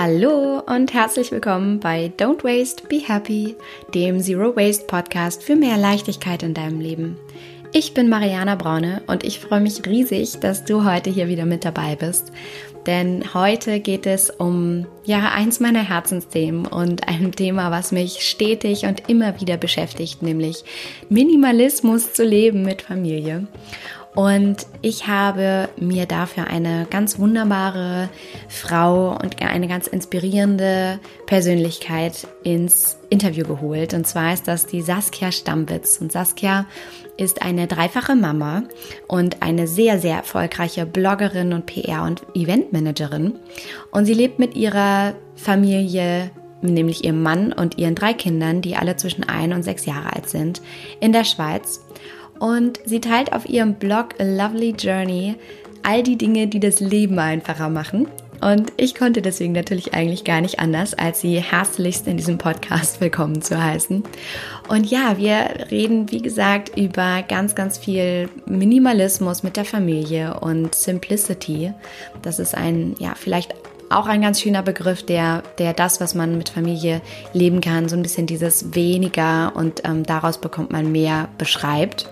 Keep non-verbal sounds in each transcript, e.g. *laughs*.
Hallo und herzlich willkommen bei Don't Waste, Be Happy, dem Zero Waste Podcast für mehr Leichtigkeit in deinem Leben. Ich bin Mariana Braune und ich freue mich riesig, dass du heute hier wieder mit dabei bist. Denn heute geht es um ja eins meiner Herzensthemen und ein Thema, was mich stetig und immer wieder beschäftigt, nämlich Minimalismus zu leben mit Familie. Und ich habe mir dafür eine ganz wunderbare Frau und eine ganz inspirierende Persönlichkeit ins Interview geholt. Und zwar ist das die Saskia Stambitz. Und Saskia ist eine dreifache Mama und eine sehr, sehr erfolgreiche Bloggerin und PR- und Eventmanagerin. Und sie lebt mit ihrer Familie nämlich ihrem Mann und ihren drei Kindern, die alle zwischen ein und sechs Jahre alt sind, in der Schweiz. Und sie teilt auf ihrem Blog A Lovely Journey all die Dinge, die das Leben einfacher machen. Und ich konnte deswegen natürlich eigentlich gar nicht anders, als sie herzlichst in diesem Podcast *laughs* willkommen zu heißen. Und ja, wir reden, wie gesagt, über ganz, ganz viel Minimalismus mit der Familie und Simplicity. Das ist ein, ja, vielleicht auch ein ganz schöner Begriff, der, der das, was man mit Familie leben kann, so ein bisschen dieses weniger und ähm, daraus bekommt man mehr beschreibt.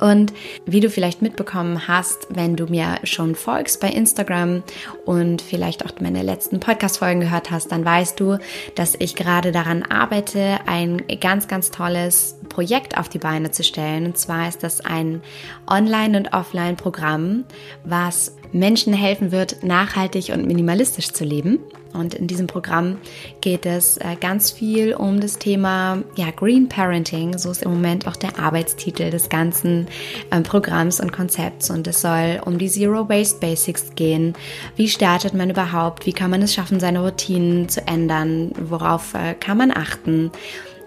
Und wie du vielleicht mitbekommen hast, wenn du mir schon folgst bei Instagram und vielleicht auch meine letzten Podcast-Folgen gehört hast, dann weißt du, dass ich gerade daran arbeite, ein ganz, ganz tolles Projekt auf die Beine zu stellen. Und zwar ist das ein Online- und Offline-Programm, was Menschen helfen wird, nachhaltig und minimalistisch zu leben. Und in diesem Programm geht es äh, ganz viel um das Thema ja, Green Parenting. So ist im Moment auch der Arbeitstitel des ganzen ähm, Programms und Konzepts. Und es soll um die Zero Waste Basics gehen. Wie startet man überhaupt? Wie kann man es schaffen, seine Routinen zu ändern? Worauf äh, kann man achten?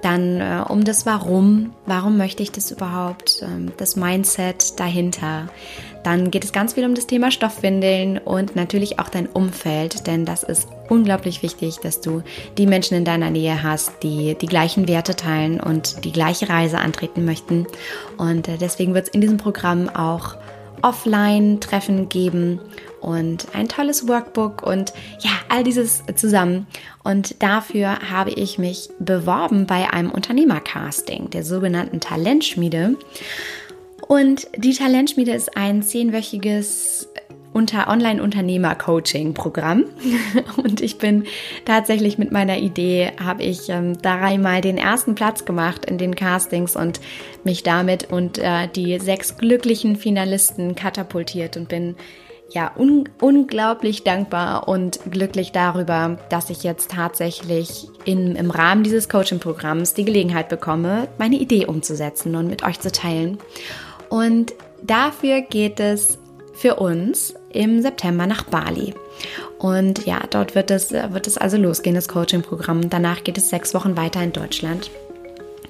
Dann äh, um das Warum. Warum möchte ich das überhaupt? Ähm, das Mindset dahinter. Dann geht es ganz viel um das Thema Stoffwindeln und natürlich auch dein Umfeld, denn das ist unglaublich wichtig, dass du die Menschen in deiner Nähe hast, die die gleichen Werte teilen und die gleiche Reise antreten möchten. Und äh, deswegen wird es in diesem Programm auch Offline-Treffen geben und ein tolles Workbook und ja, all dieses zusammen. Und dafür habe ich mich beworben bei einem Unternehmercasting, der sogenannten Talentschmiede. Und die Talentschmiede ist ein zehnwöchiges unter Online-Unternehmer-Coaching-Programm. *laughs* Und ich bin tatsächlich mit meiner Idee, habe ich ähm, dreimal den ersten Platz gemacht in den Castings und mich damit und äh, die sechs glücklichen Finalisten katapultiert und bin ja un unglaublich dankbar und glücklich darüber, dass ich jetzt tatsächlich in, im Rahmen dieses Coaching-Programms die Gelegenheit bekomme, meine Idee umzusetzen und mit euch zu teilen. Und dafür geht es für uns im September nach Bali. Und ja, dort wird es, wird es also losgehen, das Coaching-Programm. Danach geht es sechs Wochen weiter in Deutschland.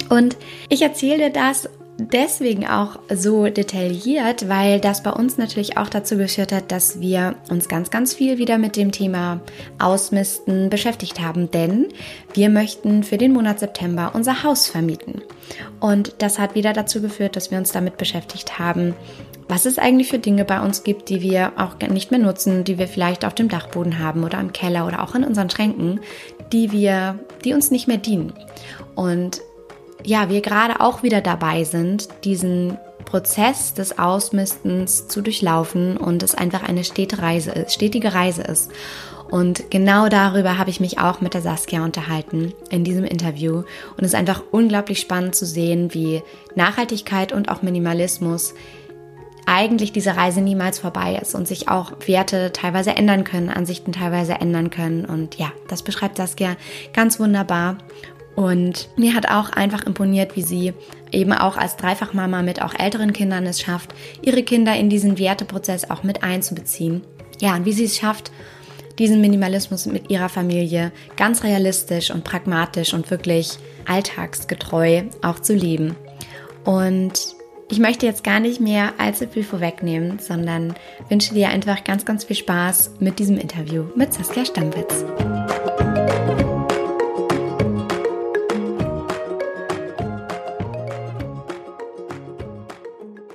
Und ich erzähle das deswegen auch so detailliert, weil das bei uns natürlich auch dazu geführt hat, dass wir uns ganz, ganz viel wieder mit dem Thema Ausmisten beschäftigt haben, denn wir möchten für den Monat September unser Haus vermieten. Und das hat wieder dazu geführt, dass wir uns damit beschäftigt haben, was es eigentlich für Dinge bei uns gibt, die wir auch nicht mehr nutzen, die wir vielleicht auf dem Dachboden haben oder im Keller oder auch in unseren Schränken, die wir, die uns nicht mehr dienen. Und ja, wir gerade auch wieder dabei sind, diesen Prozess des Ausmistens zu durchlaufen und es einfach eine stete Reise ist, stetige Reise ist. Und genau darüber habe ich mich auch mit der Saskia unterhalten in diesem Interview. Und es ist einfach unglaublich spannend zu sehen, wie Nachhaltigkeit und auch Minimalismus eigentlich diese Reise niemals vorbei ist und sich auch Werte teilweise ändern können, Ansichten teilweise ändern können. Und ja, das beschreibt Saskia ganz wunderbar. Und mir hat auch einfach imponiert, wie sie eben auch als Dreifachmama mit auch älteren Kindern es schafft, ihre Kinder in diesen Werteprozess auch mit einzubeziehen. Ja, und wie sie es schafft, diesen Minimalismus mit ihrer Familie ganz realistisch und pragmatisch und wirklich alltagsgetreu auch zu leben. Und ich möchte jetzt gar nicht mehr allzu viel vorwegnehmen, sondern wünsche dir einfach ganz, ganz viel Spaß mit diesem Interview mit Saskia Stammwitz.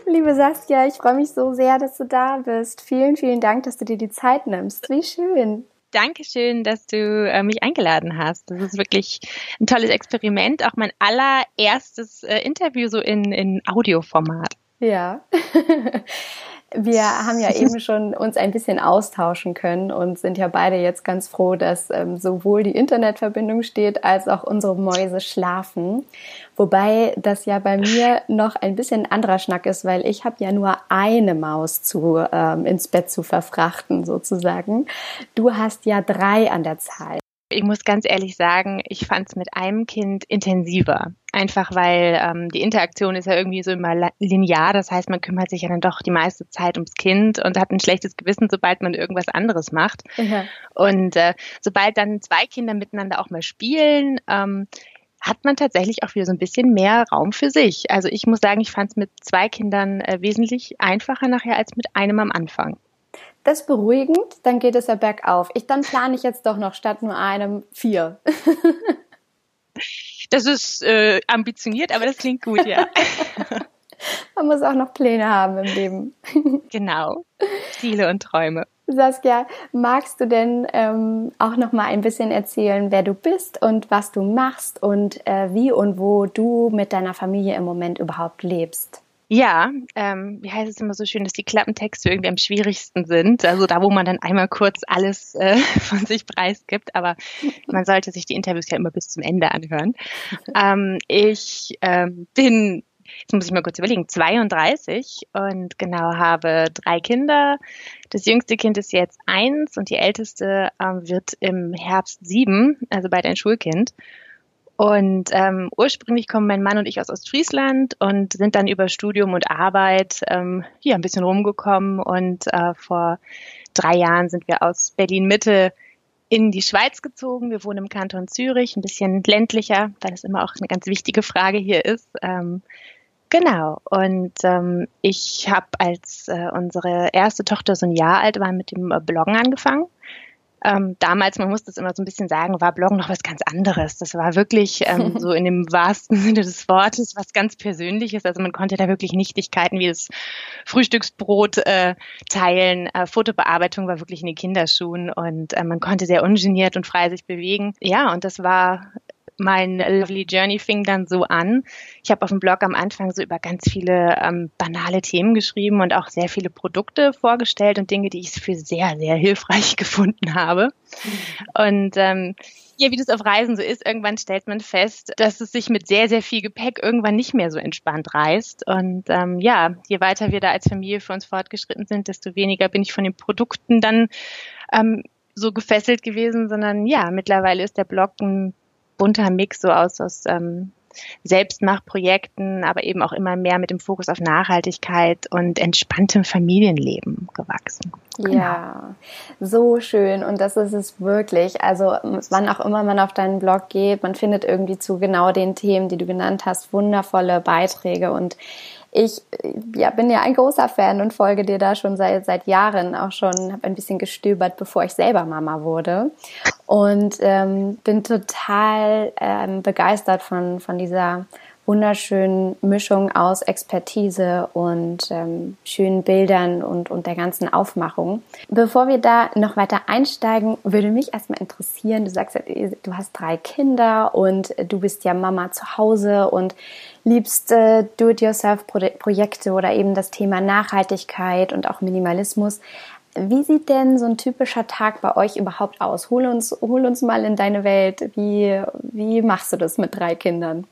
Liebe Saskia, ich freue mich so sehr, dass du da bist. Vielen, vielen Dank, dass du dir die Zeit nimmst. Wie schön. Dankeschön, dass du äh, mich eingeladen hast. Das ist wirklich ein tolles Experiment. Auch mein allererstes äh, Interview so in, in Audioformat. Ja. *laughs* Wir haben ja *laughs* eben schon uns ein bisschen austauschen können und sind ja beide jetzt ganz froh, dass ähm, sowohl die Internetverbindung steht, als auch unsere Mäuse schlafen. Wobei das ja bei mir noch ein bisschen anderer Schnack ist, weil ich habe ja nur eine Maus zu ähm, ins Bett zu verfrachten sozusagen. Du hast ja drei an der Zahl. Ich muss ganz ehrlich sagen, ich fand es mit einem Kind intensiver. Einfach weil ähm, die Interaktion ist ja irgendwie so immer linear. Das heißt, man kümmert sich ja dann doch die meiste Zeit ums Kind und hat ein schlechtes Gewissen, sobald man irgendwas anderes macht. Ja. Und äh, sobald dann zwei Kinder miteinander auch mal spielen, ähm, hat man tatsächlich auch wieder so ein bisschen mehr Raum für sich. Also ich muss sagen, ich fand es mit zwei Kindern äh, wesentlich einfacher nachher als mit einem am Anfang. Das ist beruhigend, dann geht es ja bergauf. Ich, dann plane ich jetzt doch noch statt nur einem vier. *laughs* das ist äh, ambitioniert, aber das klingt gut, ja. *laughs* Man muss auch noch Pläne haben im Leben. *laughs* genau. Ziele und Träume. Saskia, magst du denn ähm, auch noch mal ein bisschen erzählen, wer du bist und was du machst und äh, wie und wo du mit deiner Familie im Moment überhaupt lebst? Ja, ähm, wie heißt es immer so schön, dass die Klappentexte irgendwie am schwierigsten sind. Also da, wo man dann einmal kurz alles äh, *laughs* von sich preisgibt, aber man sollte sich die Interviews ja immer bis zum Ende anhören. Ähm, ich ähm, bin, jetzt muss ich mal kurz überlegen, 32 und genau habe drei Kinder. Das jüngste Kind ist jetzt eins und die älteste ähm, wird im Herbst sieben, also bald ein Schulkind. Und ähm, ursprünglich kommen mein Mann und ich aus Ostfriesland und sind dann über Studium und Arbeit ähm, hier ein bisschen rumgekommen. Und äh, vor drei Jahren sind wir aus Berlin Mitte in die Schweiz gezogen. Wir wohnen im Kanton Zürich, ein bisschen ländlicher, weil das immer auch eine ganz wichtige Frage hier ist. Ähm, genau. Und ähm, ich habe, als äh, unsere erste Tochter so ein Jahr alt war, mit dem Bloggen angefangen ähm, damals, man muss das immer so ein bisschen sagen, war Bloggen noch was ganz anderes. Das war wirklich ähm, *laughs* so in dem wahrsten Sinne des Wortes was ganz Persönliches. Also man konnte da wirklich Nichtigkeiten wie das Frühstücksbrot äh, teilen. Äh, Fotobearbeitung war wirklich in den Kinderschuhen und äh, man konnte sehr ungeniert und frei sich bewegen. Ja, und das war mein Lovely Journey fing dann so an. Ich habe auf dem Blog am Anfang so über ganz viele ähm, banale Themen geschrieben und auch sehr viele Produkte vorgestellt und Dinge, die ich für sehr, sehr hilfreich *laughs* gefunden habe. Und ähm, ja, wie das auf Reisen so ist, irgendwann stellt man fest, dass es sich mit sehr, sehr viel Gepäck irgendwann nicht mehr so entspannt reißt. Und ähm, ja, je weiter wir da als Familie für uns fortgeschritten sind, desto weniger bin ich von den Produkten dann ähm, so gefesselt gewesen, sondern ja, mittlerweile ist der Blog ein bunter Mix so aus, aus ähm, Selbstmachprojekten, aber eben auch immer mehr mit dem Fokus auf Nachhaltigkeit und entspanntem Familienleben gewachsen. Genau. Ja, so schön und das ist es wirklich. Also wann auch immer man auf deinen Blog geht, man findet irgendwie zu genau den Themen, die du genannt hast, wundervolle Beiträge und ich ja, bin ja ein großer Fan und folge dir da schon seit, seit Jahren auch schon, habe ein bisschen gestöbert, bevor ich selber Mama wurde. Und ähm, bin total ähm, begeistert von, von dieser wunderschönen Mischung aus Expertise und ähm, schönen Bildern und, und der ganzen Aufmachung. Bevor wir da noch weiter einsteigen, würde mich erstmal interessieren, du sagst, du hast drei Kinder und du bist ja Mama zu Hause und liebst äh, Do-it-yourself-Projekte oder eben das Thema Nachhaltigkeit und auch Minimalismus. Wie sieht denn so ein typischer Tag bei euch überhaupt aus? Hol uns, hol uns mal in deine Welt. Wie, wie machst du das mit drei Kindern?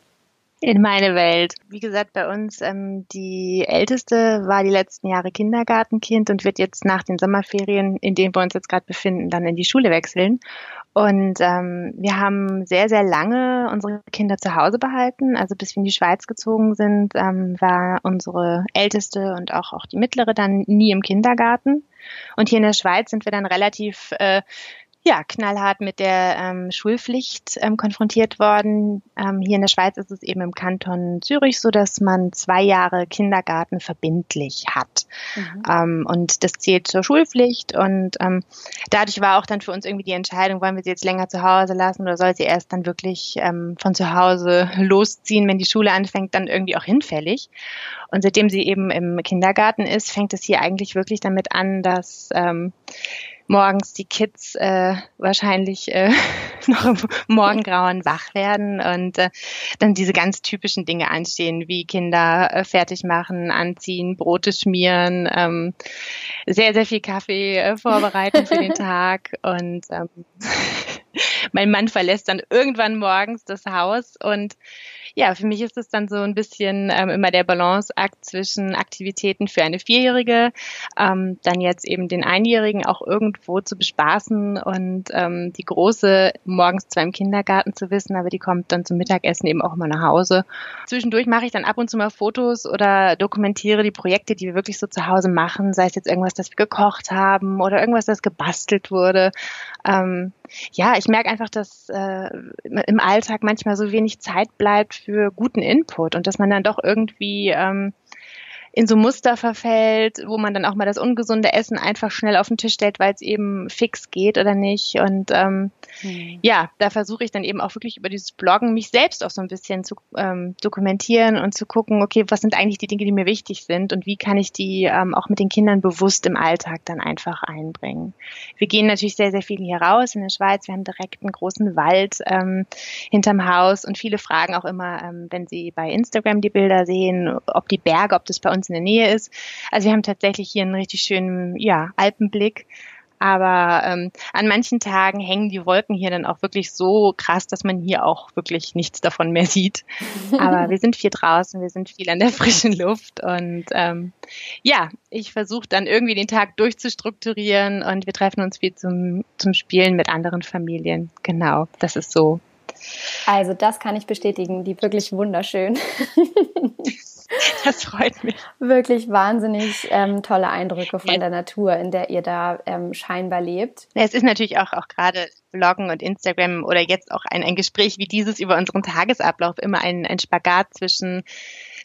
in meine Welt. Wie gesagt, bei uns ähm, die älteste war die letzten Jahre Kindergartenkind und wird jetzt nach den Sommerferien, in denen wir uns jetzt gerade befinden, dann in die Schule wechseln. Und ähm, wir haben sehr, sehr lange unsere Kinder zu Hause behalten. Also bis wir in die Schweiz gezogen sind, ähm, war unsere älteste und auch, auch die mittlere dann nie im Kindergarten. Und hier in der Schweiz sind wir dann relativ äh, ja, knallhart mit der ähm, Schulpflicht ähm, konfrontiert worden. Ähm, hier in der Schweiz ist es eben im Kanton Zürich so, dass man zwei Jahre Kindergarten verbindlich hat. Mhm. Ähm, und das zählt zur Schulpflicht. Und ähm, dadurch war auch dann für uns irgendwie die Entscheidung, wollen wir sie jetzt länger zu Hause lassen oder soll sie erst dann wirklich ähm, von zu Hause *laughs* losziehen, wenn die Schule anfängt, dann irgendwie auch hinfällig. Und seitdem sie eben im Kindergarten ist, fängt es hier eigentlich wirklich damit an, dass ähm, morgens die Kids äh, wahrscheinlich äh, *laughs* noch im Morgengrauen wach werden und äh, dann diese ganz typischen Dinge anstehen, wie Kinder äh, fertig machen, anziehen, Brote schmieren, ähm, sehr, sehr viel Kaffee äh, vorbereiten für den *laughs* Tag und ähm, *laughs* mein Mann verlässt dann irgendwann morgens das Haus und ja, für mich ist es dann so ein bisschen ähm, immer der Balanceakt zwischen Aktivitäten für eine Vierjährige, ähm, dann jetzt eben den Einjährigen auch irgendwo zu bespaßen und ähm, die Große morgens zwar im Kindergarten zu wissen, aber die kommt dann zum Mittagessen eben auch immer nach Hause. Zwischendurch mache ich dann ab und zu mal Fotos oder dokumentiere die Projekte, die wir wirklich so zu Hause machen, sei es jetzt irgendwas, das wir gekocht haben oder irgendwas, das gebastelt wurde. Ähm, ja, ich merke einfach, dass äh, im Alltag manchmal so wenig Zeit bleibt für guten Input und dass man dann doch irgendwie ähm, in so Muster verfällt, wo man dann auch mal das ungesunde Essen einfach schnell auf den Tisch stellt, weil es eben fix geht oder nicht. Und ähm, mhm. ja, da versuche ich dann eben auch wirklich über dieses Bloggen mich selbst auch so ein bisschen zu ähm, dokumentieren und zu gucken, okay, was sind eigentlich die Dinge, die mir wichtig sind und wie kann ich die ähm, auch mit den Kindern bewusst im Alltag dann einfach einbringen. Wir gehen natürlich sehr, sehr viel hier raus in der Schweiz. Wir haben direkt einen großen Wald ähm, hinterm Haus und viele fragen auch immer, ähm, wenn sie bei Instagram die Bilder sehen, ob die Berge, ob das bei uns uns in der Nähe ist. Also wir haben tatsächlich hier einen richtig schönen ja, Alpenblick. Aber ähm, an manchen Tagen hängen die Wolken hier dann auch wirklich so krass, dass man hier auch wirklich nichts davon mehr sieht. *laughs* Aber wir sind viel draußen, wir sind viel an der frischen Luft und ähm, ja, ich versuche dann irgendwie den Tag durchzustrukturieren und wir treffen uns viel zum, zum Spielen mit anderen Familien. Genau, das ist so. Also das kann ich bestätigen, die wirklich wunderschön. *laughs* *laughs* Das freut mich. Wirklich wahnsinnig ähm, tolle Eindrücke von ja. der Natur, in der ihr da ähm, scheinbar lebt. Ja, es ist natürlich auch, auch gerade Bloggen und Instagram oder jetzt auch ein, ein Gespräch wie dieses über unseren Tagesablauf immer ein, ein Spagat zwischen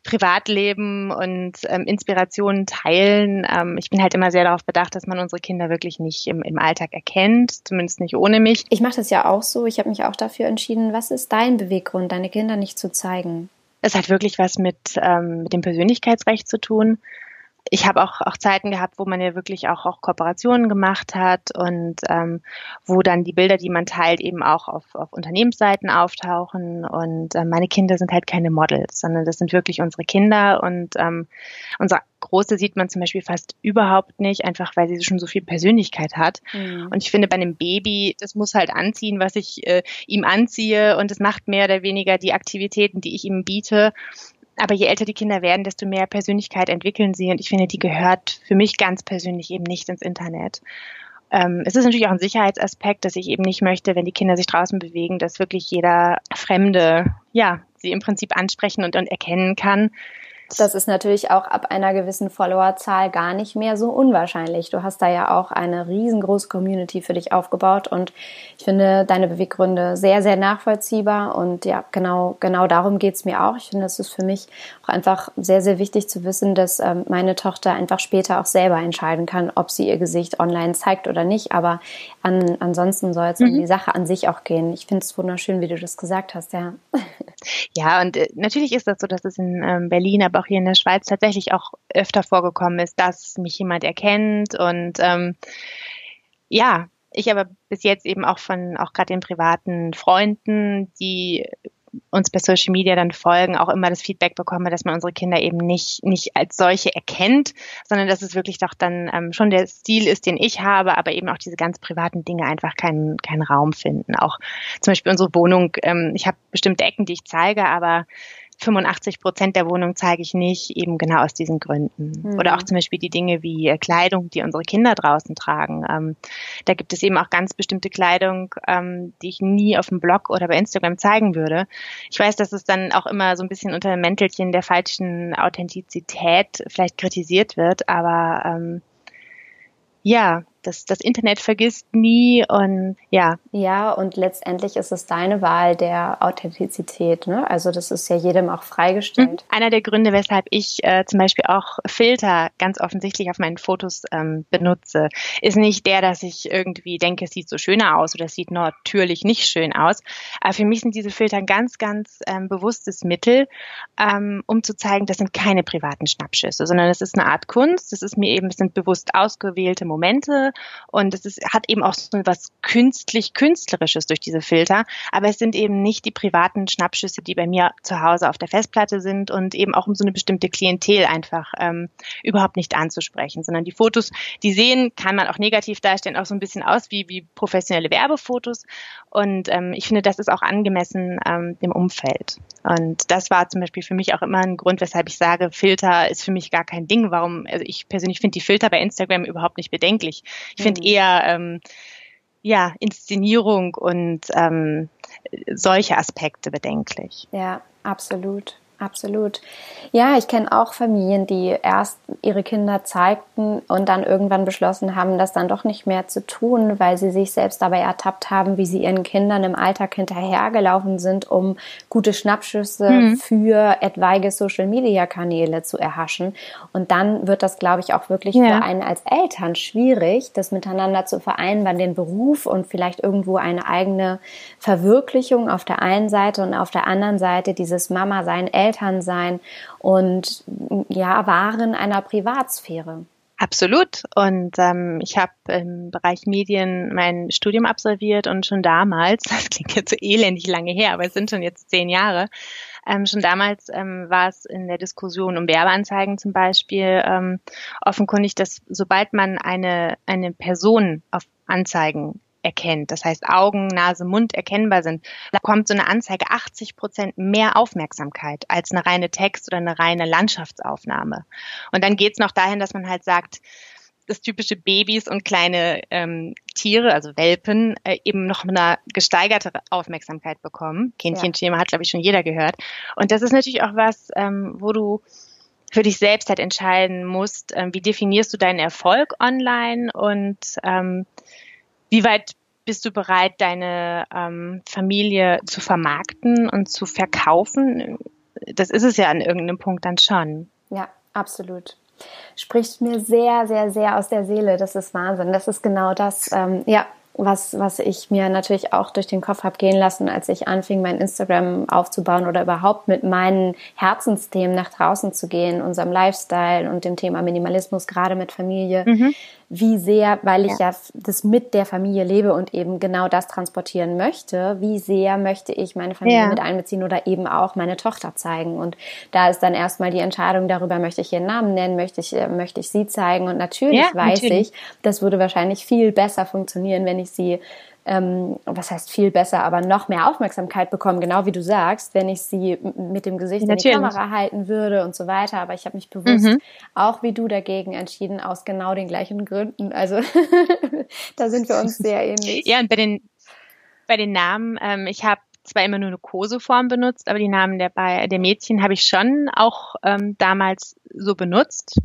Privatleben und ähm, Inspirationen teilen. Ähm, ich bin halt immer sehr darauf bedacht, dass man unsere Kinder wirklich nicht im, im Alltag erkennt, zumindest nicht ohne mich. Ich mache das ja auch so. Ich habe mich auch dafür entschieden. Was ist dein Beweggrund, deine Kinder nicht zu zeigen? Es hat wirklich was mit, ähm, mit dem Persönlichkeitsrecht zu tun. Ich habe auch, auch Zeiten gehabt, wo man ja wirklich auch, auch Kooperationen gemacht hat und ähm, wo dann die Bilder, die man teilt, eben auch auf, auf Unternehmensseiten auftauchen. Und äh, meine Kinder sind halt keine Models, sondern das sind wirklich unsere Kinder und ähm, unser Große sieht man zum Beispiel fast überhaupt nicht, einfach weil sie schon so viel Persönlichkeit hat. Mhm. Und ich finde, bei einem Baby, das muss halt anziehen, was ich äh, ihm anziehe und es macht mehr oder weniger die Aktivitäten, die ich ihm biete. Aber je älter die Kinder werden, desto mehr Persönlichkeit entwickeln sie. Und ich finde, die gehört für mich ganz persönlich eben nicht ins Internet. Ähm, es ist natürlich auch ein Sicherheitsaspekt, dass ich eben nicht möchte, wenn die Kinder sich draußen bewegen, dass wirklich jeder Fremde, ja, sie im Prinzip ansprechen und, und erkennen kann. Das ist natürlich auch ab einer gewissen Followerzahl gar nicht mehr so unwahrscheinlich. Du hast da ja auch eine riesengroße Community für dich aufgebaut und ich finde deine Beweggründe sehr, sehr nachvollziehbar und ja, genau, genau darum geht's mir auch. Ich finde, es ist für mich auch einfach sehr, sehr wichtig zu wissen, dass ähm, meine Tochter einfach später auch selber entscheiden kann, ob sie ihr Gesicht online zeigt oder nicht. Aber an, ansonsten soll es mhm. um die Sache an sich auch gehen. Ich finde es wunderschön, wie du das gesagt hast, ja. Ja, und äh, natürlich ist das so, dass es in ähm, Berlin, aber auch hier in der Schweiz tatsächlich auch öfter vorgekommen ist, dass mich jemand erkennt und ähm, ja, ich aber bis jetzt eben auch von auch gerade den privaten Freunden, die uns bei Social Media dann folgen, auch immer das Feedback bekomme, dass man unsere Kinder eben nicht, nicht als solche erkennt, sondern dass es wirklich doch dann ähm, schon der Stil ist, den ich habe, aber eben auch diese ganz privaten Dinge einfach keinen, keinen Raum finden. Auch zum Beispiel unsere Wohnung, ähm, ich habe bestimmte Ecken, die ich zeige, aber 85 Prozent der Wohnung zeige ich nicht, eben genau aus diesen Gründen. Mhm. Oder auch zum Beispiel die Dinge wie äh, Kleidung, die unsere Kinder draußen tragen. Ähm, da gibt es eben auch ganz bestimmte Kleidung, ähm, die ich nie auf dem Blog oder bei Instagram zeigen würde. Ich weiß, dass es dann auch immer so ein bisschen unter dem Mäntelchen der falschen Authentizität vielleicht kritisiert wird, aber ähm, ja, das, das Internet vergisst nie und ja. Ja, und letztendlich ist es deine Wahl der Authentizität. Ne? Also das ist ja jedem auch freigestellt. Mhm. Einer der Gründe, weshalb ich äh, zum Beispiel auch Filter ganz offensichtlich auf meinen Fotos ähm, benutze, ist nicht der, dass ich irgendwie denke, es sieht so schöner aus oder es sieht natürlich nicht schön aus. Aber für mich sind diese Filter ein ganz, ganz ähm, bewusstes Mittel, ähm, um zu zeigen, das sind keine privaten Schnappschüsse, sondern es ist eine Art Kunst. Das ist mir eben, es sind bewusst ausgewählte Momente Und es ist, hat eben auch so was künstlich künstlerisches durch diese Filter, aber es sind eben nicht die privaten Schnappschüsse, die bei mir zu Hause auf der Festplatte sind und eben auch um so eine bestimmte Klientel einfach ähm, überhaupt nicht anzusprechen, sondern die Fotos, die sehen, kann man auch negativ darstellen, auch so ein bisschen aus wie, wie professionelle Werbefotos und ähm, ich finde, das ist auch angemessen ähm, dem Umfeld. Und das war zum Beispiel für mich auch immer ein Grund, weshalb ich sage, Filter ist für mich gar kein Ding. Warum? Also ich persönlich finde die Filter bei Instagram überhaupt nicht bedenklich. Ich finde mhm. eher ähm, ja Inszenierung und ähm, solche Aspekte bedenklich. Ja, absolut absolut. Ja, ich kenne auch Familien, die erst ihre Kinder zeigten und dann irgendwann beschlossen haben, das dann doch nicht mehr zu tun, weil sie sich selbst dabei ertappt haben, wie sie ihren Kindern im Alltag hinterhergelaufen sind, um gute Schnappschüsse mhm. für etwaige Social-Media-Kanäle zu erhaschen. Und dann wird das, glaube ich, auch wirklich ja. für einen als Eltern schwierig, das miteinander zu vereinbaren, den Beruf und vielleicht irgendwo eine eigene Verwirklichung auf der einen Seite und auf der anderen Seite dieses Mama-Sein, Eltern Eltern sein und ja, wahren einer Privatsphäre. Absolut. Und ähm, ich habe im Bereich Medien mein Studium absolviert und schon damals, *laughs* das klingt jetzt so elendig lange her, aber es sind schon jetzt zehn Jahre, ähm, schon damals ähm, war es in der Diskussion um Werbeanzeigen zum Beispiel ähm, offenkundig, dass sobald man eine, eine Person auf Anzeigen erkennt, das heißt Augen, Nase, Mund erkennbar sind, da kommt so eine Anzeige 80 Prozent mehr Aufmerksamkeit als eine reine Text- oder eine reine Landschaftsaufnahme. Und dann geht's noch dahin, dass man halt sagt, dass typische Babys und kleine ähm, Tiere, also Welpen, äh, eben noch eine gesteigerte Aufmerksamkeit bekommen. Kindchenschema ja. hat, glaube ich, schon jeder gehört. Und das ist natürlich auch was, ähm, wo du für dich selbst halt entscheiden musst, ähm, wie definierst du deinen Erfolg online und ähm, wie weit bist du bereit, deine ähm, Familie zu vermarkten und zu verkaufen? Das ist es ja an irgendeinem Punkt dann schon. Ja, absolut. Spricht mir sehr, sehr, sehr aus der Seele. Das ist Wahnsinn. Das ist genau das. Ähm, ja, was, was ich mir natürlich auch durch den Kopf habe gehen lassen, als ich anfing, mein Instagram aufzubauen oder überhaupt mit meinen Herzensthemen nach draußen zu gehen, unserem Lifestyle und dem Thema Minimalismus, gerade mit Familie. Mhm wie sehr, weil ich ja. ja. das mit der Familie lebe und eben genau das transportieren möchte, wie sehr möchte ich meine Familie ja. mit einbeziehen oder eben auch meine Tochter zeigen. Und da ist dann erstmal die Entscheidung darüber, möchte ich ihren Namen nennen, möchte ich, äh, möchte ich sie zeigen. Und natürlich ja, weiß natürlich. ich, das würde wahrscheinlich viel besser funktionieren, wenn ich sie ähm, was heißt viel besser, aber noch mehr Aufmerksamkeit bekommen, genau wie du sagst, wenn ich sie mit dem Gesicht Natürlich. in die Kamera halten würde und so weiter. Aber ich habe mich bewusst mhm. auch wie du dagegen entschieden, aus genau den gleichen Gründen. Also *laughs* da sind wir uns sehr ähnlich. Ja, und bei den, bei den Namen, ähm, ich habe zwar immer nur eine Koseform benutzt, aber die Namen der, der Mädchen habe ich schon auch ähm, damals so benutzt.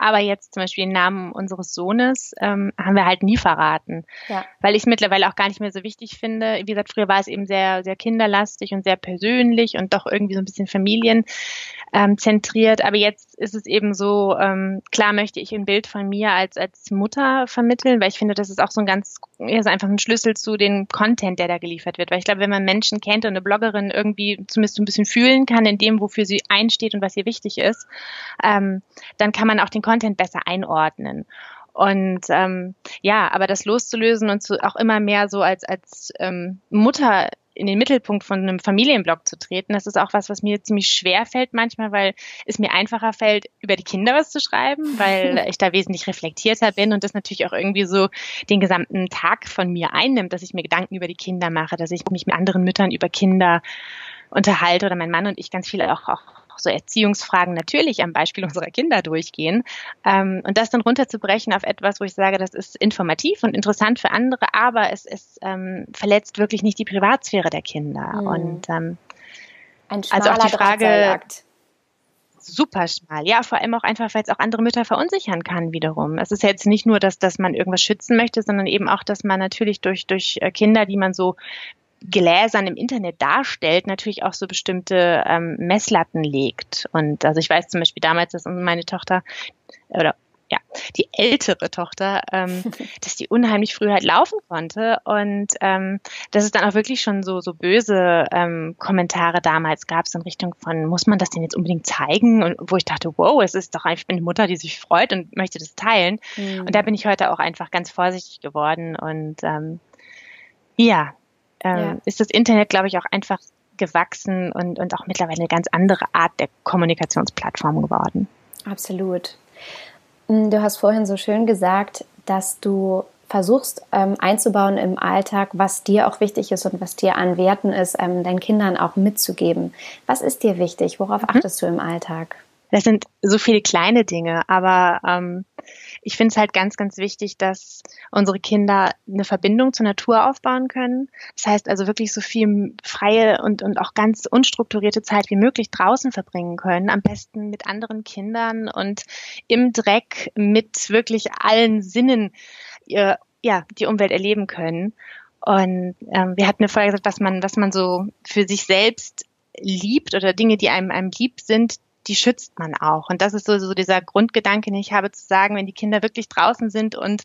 Aber jetzt zum Beispiel den Namen unseres Sohnes ähm, haben wir halt nie verraten. Ja. Weil ich es mittlerweile auch gar nicht mehr so wichtig finde. Wie gesagt, früher war es eben sehr, sehr kinderlastig und sehr persönlich und doch irgendwie so ein bisschen familienzentriert. Ähm, Aber jetzt ist es eben so, ähm, klar möchte ich ein Bild von mir als, als Mutter vermitteln, weil ich finde, das ist auch so ein ganz, ja, ist einfach ein Schlüssel zu dem Content, der da geliefert wird. Weil ich glaube, wenn man Menschen kennt und eine Bloggerin irgendwie zumindest so ein bisschen fühlen kann in dem, wofür sie einsteht und was ihr wichtig ist, ähm, dann kann man auch den Content besser einordnen. Und ähm, ja, aber das loszulösen und zu, auch immer mehr so als, als ähm, Mutter in den Mittelpunkt von einem Familienblog zu treten, das ist auch was, was mir ziemlich schwer fällt manchmal, weil es mir einfacher fällt, über die Kinder was zu schreiben, weil *laughs* ich da wesentlich reflektierter bin und das natürlich auch irgendwie so den gesamten Tag von mir einnimmt, dass ich mir Gedanken über die Kinder mache, dass ich mich mit anderen Müttern über Kinder unterhalte oder mein Mann und ich ganz viel auch, auch so Erziehungsfragen natürlich am Beispiel unserer Kinder durchgehen. Ähm, und das dann runterzubrechen auf etwas, wo ich sage, das ist informativ und interessant für andere, aber es, es ähm, verletzt wirklich nicht die Privatsphäre der Kinder. Mhm. Und ähm, Ein also auch die Frage super schmal. Ja, vor allem auch einfach, weil es auch andere Mütter verunsichern kann wiederum. Es ist jetzt nicht nur, dass, dass man irgendwas schützen möchte, sondern eben auch, dass man natürlich durch, durch äh, Kinder, die man so Gläsern im Internet darstellt, natürlich auch so bestimmte ähm, Messlatten legt. Und also ich weiß zum Beispiel damals, dass meine Tochter oder ja, die ältere Tochter, ähm, *laughs* dass die unheimlich früh halt laufen konnte und ähm, dass es dann auch wirklich schon so so böse ähm, Kommentare damals gab in Richtung von muss man das denn jetzt unbedingt zeigen und wo ich dachte wow es ist doch einfach eine Mutter die sich freut und möchte das teilen mhm. und da bin ich heute auch einfach ganz vorsichtig geworden und ähm, ja, ähm, ja. ist das Internet glaube ich auch einfach gewachsen und und auch mittlerweile eine ganz andere Art der Kommunikationsplattform geworden. Absolut. Mm, du hast vorhin so schön gesagt, dass du versuchst ähm, einzubauen im Alltag, was dir auch wichtig ist und was dir an Werten ist, ähm, deinen Kindern auch mitzugeben. Was ist dir wichtig? Worauf mhm. achtest du im Alltag? Das sind so viele kleine Dinge, aber ähm, ich finde es halt ganz, ganz wichtig, dass unsere Kinder eine Verbindung zur Natur aufbauen können. Das heißt also wirklich so viel freie und, und auch ganz unstrukturierte Zeit wie möglich draußen verbringen können. Am besten mit anderen Kindern und im Dreck mit wirklich allen Sinnen ihr, ja, die Umwelt erleben können. Und ähm, wir hatten eine Folge gesagt, was man, was man so für sich selbst liebt oder Dinge, die einem, einem lieb sind, die schützt man auch. Und das ist so, so dieser Grundgedanke, den ich habe zu sagen, wenn die Kinder wirklich draußen sind und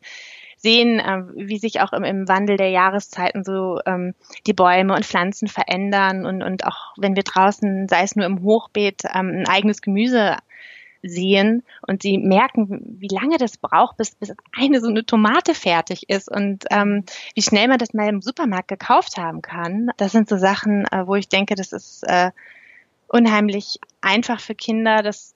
sehen, äh, wie sich auch im, im Wandel der Jahreszeiten so ähm, die Bäume und Pflanzen verändern und, und auch wenn wir draußen, sei es nur im Hochbeet, ähm, ein eigenes Gemüse sehen und sie merken, wie lange das braucht, bis, bis eine so eine Tomate fertig ist und ähm, wie schnell man das mal im Supermarkt gekauft haben kann. Das sind so Sachen, äh, wo ich denke, das ist äh, unheimlich einfach für Kinder, das,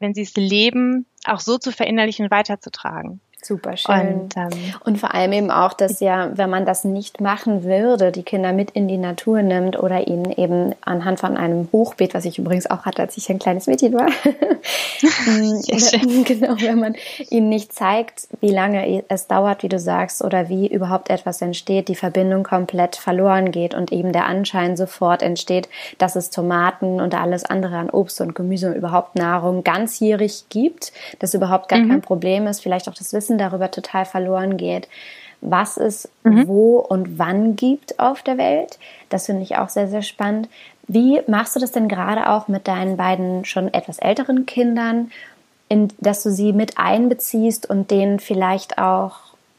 wenn sie es leben, auch so zu verinnerlichen und weiterzutragen. Super schön. Und, ähm, und, vor allem eben auch, dass ja, wenn man das nicht machen würde, die Kinder mit in die Natur nimmt oder ihnen eben anhand von einem Hochbeet, was ich übrigens auch hatte, als ich ein kleines Mädchen war, *laughs* *laughs* *laughs* genau, wenn man ihnen nicht zeigt, wie lange es dauert, wie du sagst, oder wie überhaupt etwas entsteht, die Verbindung komplett verloren geht und eben der Anschein sofort entsteht, dass es Tomaten und alles andere an Obst und Gemüse und überhaupt Nahrung ganzjährig gibt, das überhaupt gar mhm. kein Problem ist, vielleicht auch das Wissen Wissen darüber total verloren geht, was es mhm. wo und wann gibt auf der Welt. Das finde ich auch sehr, sehr spannend. Wie machst du das denn gerade auch mit deinen beiden schon etwas älteren Kindern, in, dass du sie mit einbeziehst und denen vielleicht auch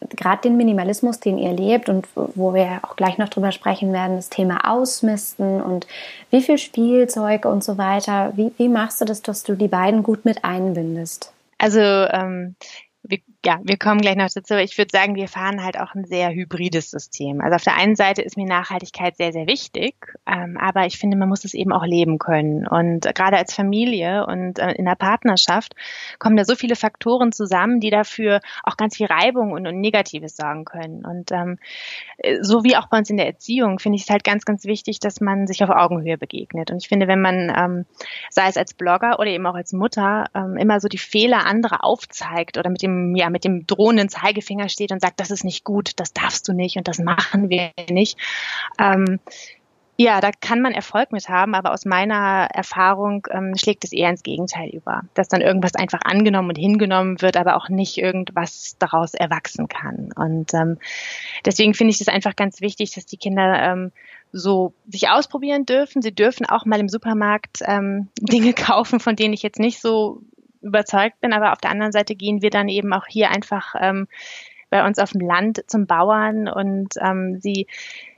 gerade den Minimalismus, den ihr lebt und wo wir auch gleich noch drüber sprechen werden, das Thema Ausmisten und wie viel Spielzeug und so weiter. Wie, wie machst du das, dass du die beiden gut mit einbindest? Also ähm, ja, wir kommen gleich noch dazu. Ich würde sagen, wir fahren halt auch ein sehr hybrides System. Also auf der einen Seite ist mir Nachhaltigkeit sehr, sehr wichtig, ähm, aber ich finde, man muss es eben auch leben können. Und gerade als Familie und äh, in der Partnerschaft kommen da so viele Faktoren zusammen, die dafür auch ganz viel Reibung und, und Negatives sorgen können. Und ähm, so wie auch bei uns in der Erziehung finde ich es halt ganz, ganz wichtig, dass man sich auf Augenhöhe begegnet. Und ich finde, wenn man, ähm, sei es als Blogger oder eben auch als Mutter, ähm, immer so die Fehler anderer aufzeigt oder mit dem dem, ja, mit dem drohenden Zeigefinger steht und sagt, das ist nicht gut, das darfst du nicht und das machen wir nicht. Ähm, ja, da kann man Erfolg mit haben, aber aus meiner Erfahrung ähm, schlägt es eher ins Gegenteil über, dass dann irgendwas einfach angenommen und hingenommen wird, aber auch nicht irgendwas daraus erwachsen kann. Und ähm, deswegen finde ich es einfach ganz wichtig, dass die Kinder ähm, so sich ausprobieren dürfen. Sie dürfen auch mal im Supermarkt ähm, Dinge *laughs* kaufen, von denen ich jetzt nicht so überzeugt bin. Aber auf der anderen Seite gehen wir dann eben auch hier einfach ähm, bei uns auf dem Land zum Bauern und ähm, sie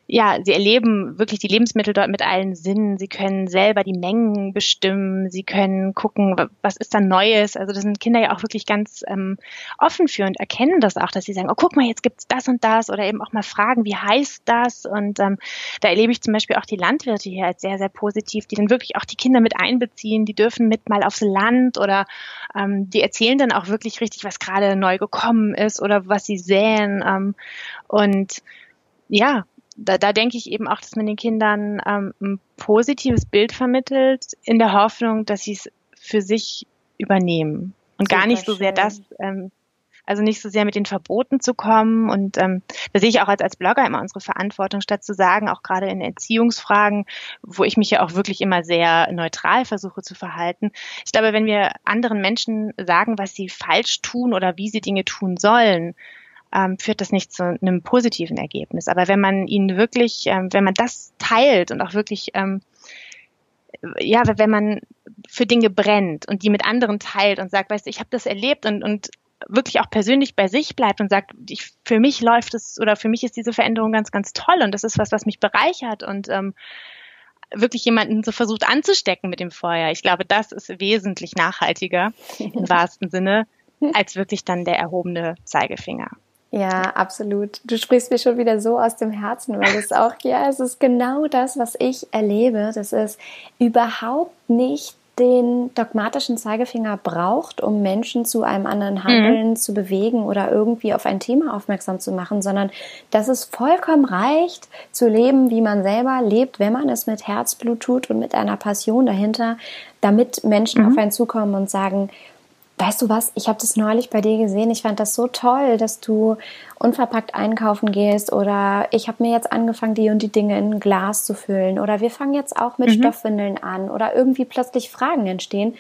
ja, sie erleben wirklich die Lebensmittel dort mit allen Sinnen. Sie können selber die Mengen bestimmen. Sie können gucken, was ist da Neues. Also das sind Kinder ja auch wirklich ganz ähm, offen für und erkennen das auch, dass sie sagen, oh, guck mal, jetzt gibt's das und das oder eben auch mal fragen, wie heißt das? Und ähm, da erlebe ich zum Beispiel auch die Landwirte hier als sehr, sehr positiv, die dann wirklich auch die Kinder mit einbeziehen. Die dürfen mit mal aufs Land oder ähm, die erzählen dann auch wirklich richtig, was gerade neu gekommen ist oder was sie säen. Ähm, und ja, da, da denke ich eben auch, dass man den Kindern ähm, ein positives Bild vermittelt, in der Hoffnung, dass sie es für sich übernehmen. Und Super gar nicht so sehr das, ähm, also nicht so sehr mit den Verboten zu kommen. Und ähm, da sehe ich auch als, als Blogger immer unsere Verantwortung, statt zu sagen, auch gerade in Erziehungsfragen, wo ich mich ja auch wirklich immer sehr neutral versuche zu verhalten. Ich glaube, wenn wir anderen Menschen sagen, was sie falsch tun oder wie sie Dinge tun sollen, ähm, führt das nicht zu einem positiven Ergebnis. Aber wenn man ihn wirklich, ähm, wenn man das teilt und auch wirklich, ähm, ja, wenn man für Dinge brennt und die mit anderen teilt und sagt, weißt du, ich habe das erlebt und, und wirklich auch persönlich bei sich bleibt und sagt, ich, für mich läuft es oder für mich ist diese Veränderung ganz, ganz toll und das ist was, was mich bereichert und ähm, wirklich jemanden so versucht anzustecken mit dem Feuer. Ich glaube, das ist wesentlich nachhaltiger im *laughs* wahrsten Sinne, als wirklich dann der erhobene Zeigefinger. Ja, absolut. Du sprichst mir schon wieder so aus dem Herzen, weil es auch, ja, es ist genau das, was ich erlebe. Das ist überhaupt nicht den dogmatischen Zeigefinger braucht, um Menschen zu einem anderen Handeln mhm. zu bewegen oder irgendwie auf ein Thema aufmerksam zu machen, sondern dass es vollkommen reicht, zu leben, wie man selber lebt, wenn man es mit Herzblut tut und mit einer Passion dahinter, damit Menschen mhm. auf einen zukommen und sagen, Weißt du was? Ich habe das neulich bei dir gesehen. Ich fand das so toll, dass du unverpackt einkaufen gehst oder ich habe mir jetzt angefangen, die und die Dinge in ein Glas zu füllen oder wir fangen jetzt auch mit mhm. Stoffwindeln an oder irgendwie plötzlich Fragen entstehen,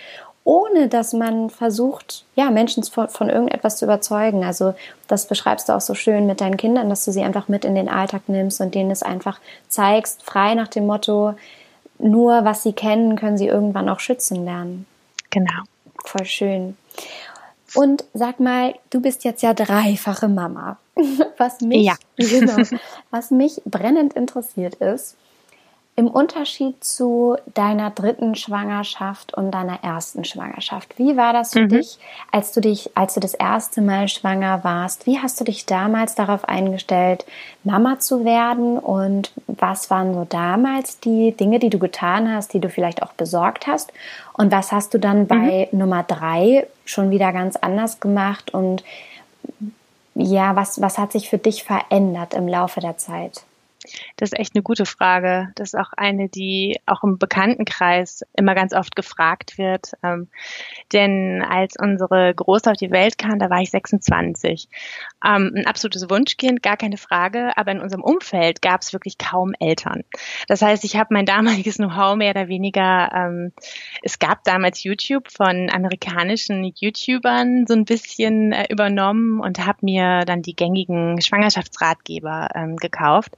ohne dass man versucht, ja, Menschen von, von irgendetwas zu überzeugen. Also das beschreibst du auch so schön mit deinen Kindern, dass du sie einfach mit in den Alltag nimmst und denen es einfach zeigst, frei nach dem Motto, nur was sie kennen, können sie irgendwann auch schützen lernen. Genau. Voll schön. Und sag mal, du bist jetzt ja dreifache Mama. *laughs* Was mich, ja. genau, was mich brennend interessiert ist, im Unterschied zu deiner dritten Schwangerschaft und deiner ersten Schwangerschaft, wie war das für mhm. dich, als du dich, als du das erste Mal schwanger warst? Wie hast du dich damals darauf eingestellt, Mama zu werden? Und was waren so damals die Dinge, die du getan hast, die du vielleicht auch besorgt hast? Und was hast du dann bei mhm. Nummer drei schon wieder ganz anders gemacht? Und ja, was, was hat sich für dich verändert im Laufe der Zeit? Das ist echt eine gute Frage. Das ist auch eine, die auch im Bekanntenkreis immer ganz oft gefragt wird. Ähm, denn als unsere Große auf die Welt kam, da war ich 26. Ähm, ein absolutes Wunschkind, gar keine Frage. Aber in unserem Umfeld gab es wirklich kaum Eltern. Das heißt, ich habe mein damaliges Know-how mehr oder weniger, ähm, es gab damals YouTube von amerikanischen YouTubern so ein bisschen äh, übernommen und habe mir dann die gängigen Schwangerschaftsratgeber ähm, gekauft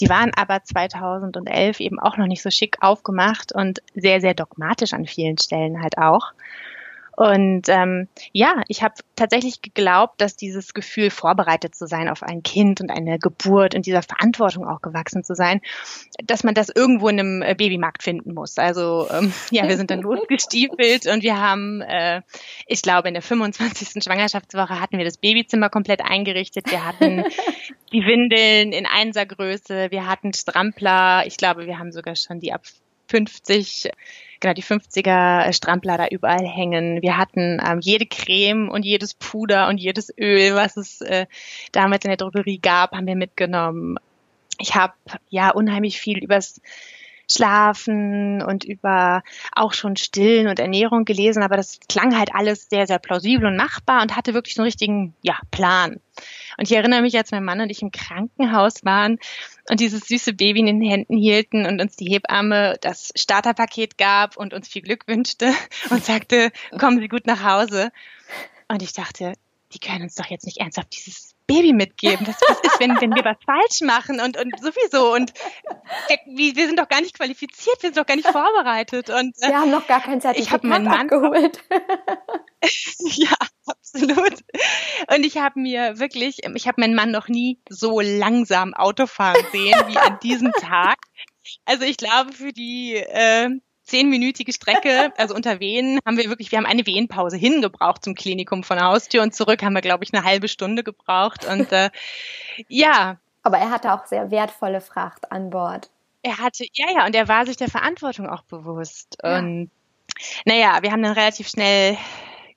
die waren aber 2011 eben auch noch nicht so schick aufgemacht und sehr, sehr dogmatisch an vielen Stellen halt auch. Und ähm, ja, ich habe tatsächlich geglaubt, dass dieses Gefühl, vorbereitet zu sein auf ein Kind und eine Geburt und dieser Verantwortung auch gewachsen zu sein, dass man das irgendwo in einem äh, Babymarkt finden muss. Also ähm, ja, wir sind dann losgestiefelt und wir haben, äh, ich glaube, in der 25. Schwangerschaftswoche hatten wir das Babyzimmer komplett eingerichtet. Wir hatten *laughs* die Windeln in Einsergröße, wir hatten Strampler. Ich glaube, wir haben sogar schon die ab 50 genau die 50er Strampler da überall hängen. Wir hatten ähm, jede Creme und jedes Puder und jedes Öl, was es äh, damals in der Drogerie gab, haben wir mitgenommen. Ich habe ja unheimlich viel übers Schlafen und über auch schon Stillen und Ernährung gelesen, aber das klang halt alles sehr, sehr plausibel und machbar und hatte wirklich so einen richtigen, ja, Plan. Und ich erinnere mich, als mein Mann und ich im Krankenhaus waren und dieses süße Baby in den Händen hielten und uns die Hebamme das Starterpaket gab und uns viel Glück wünschte *laughs* und sagte, kommen Sie gut nach Hause. Und ich dachte, die können uns doch jetzt nicht ernsthaft dieses Baby mitgeben. Was, was ist, wenn, *laughs* wenn wir was falsch machen und, und sowieso und wir, wir sind doch gar nicht qualifiziert, wir sind doch gar nicht vorbereitet und äh, wir haben noch gar kein Zertifikat ich habe meinen Mann geholt. *laughs* ja, absolut. Und ich habe mir wirklich, ich habe meinen Mann noch nie so langsam Auto fahren sehen wie an diesem *laughs* Tag. Also ich glaube, für die äh, zehnminütige Strecke, also unter Wehen, haben wir wirklich, wir haben eine Wehenpause hingebraucht zum Klinikum von der Haustür und zurück haben wir, glaube ich, eine halbe Stunde gebraucht. Und äh, ja. Aber er hatte auch sehr wertvolle Fracht an Bord. Er hatte, ja, ja, und er war sich der Verantwortung auch bewusst. Ja. Und naja, wir haben dann relativ schnell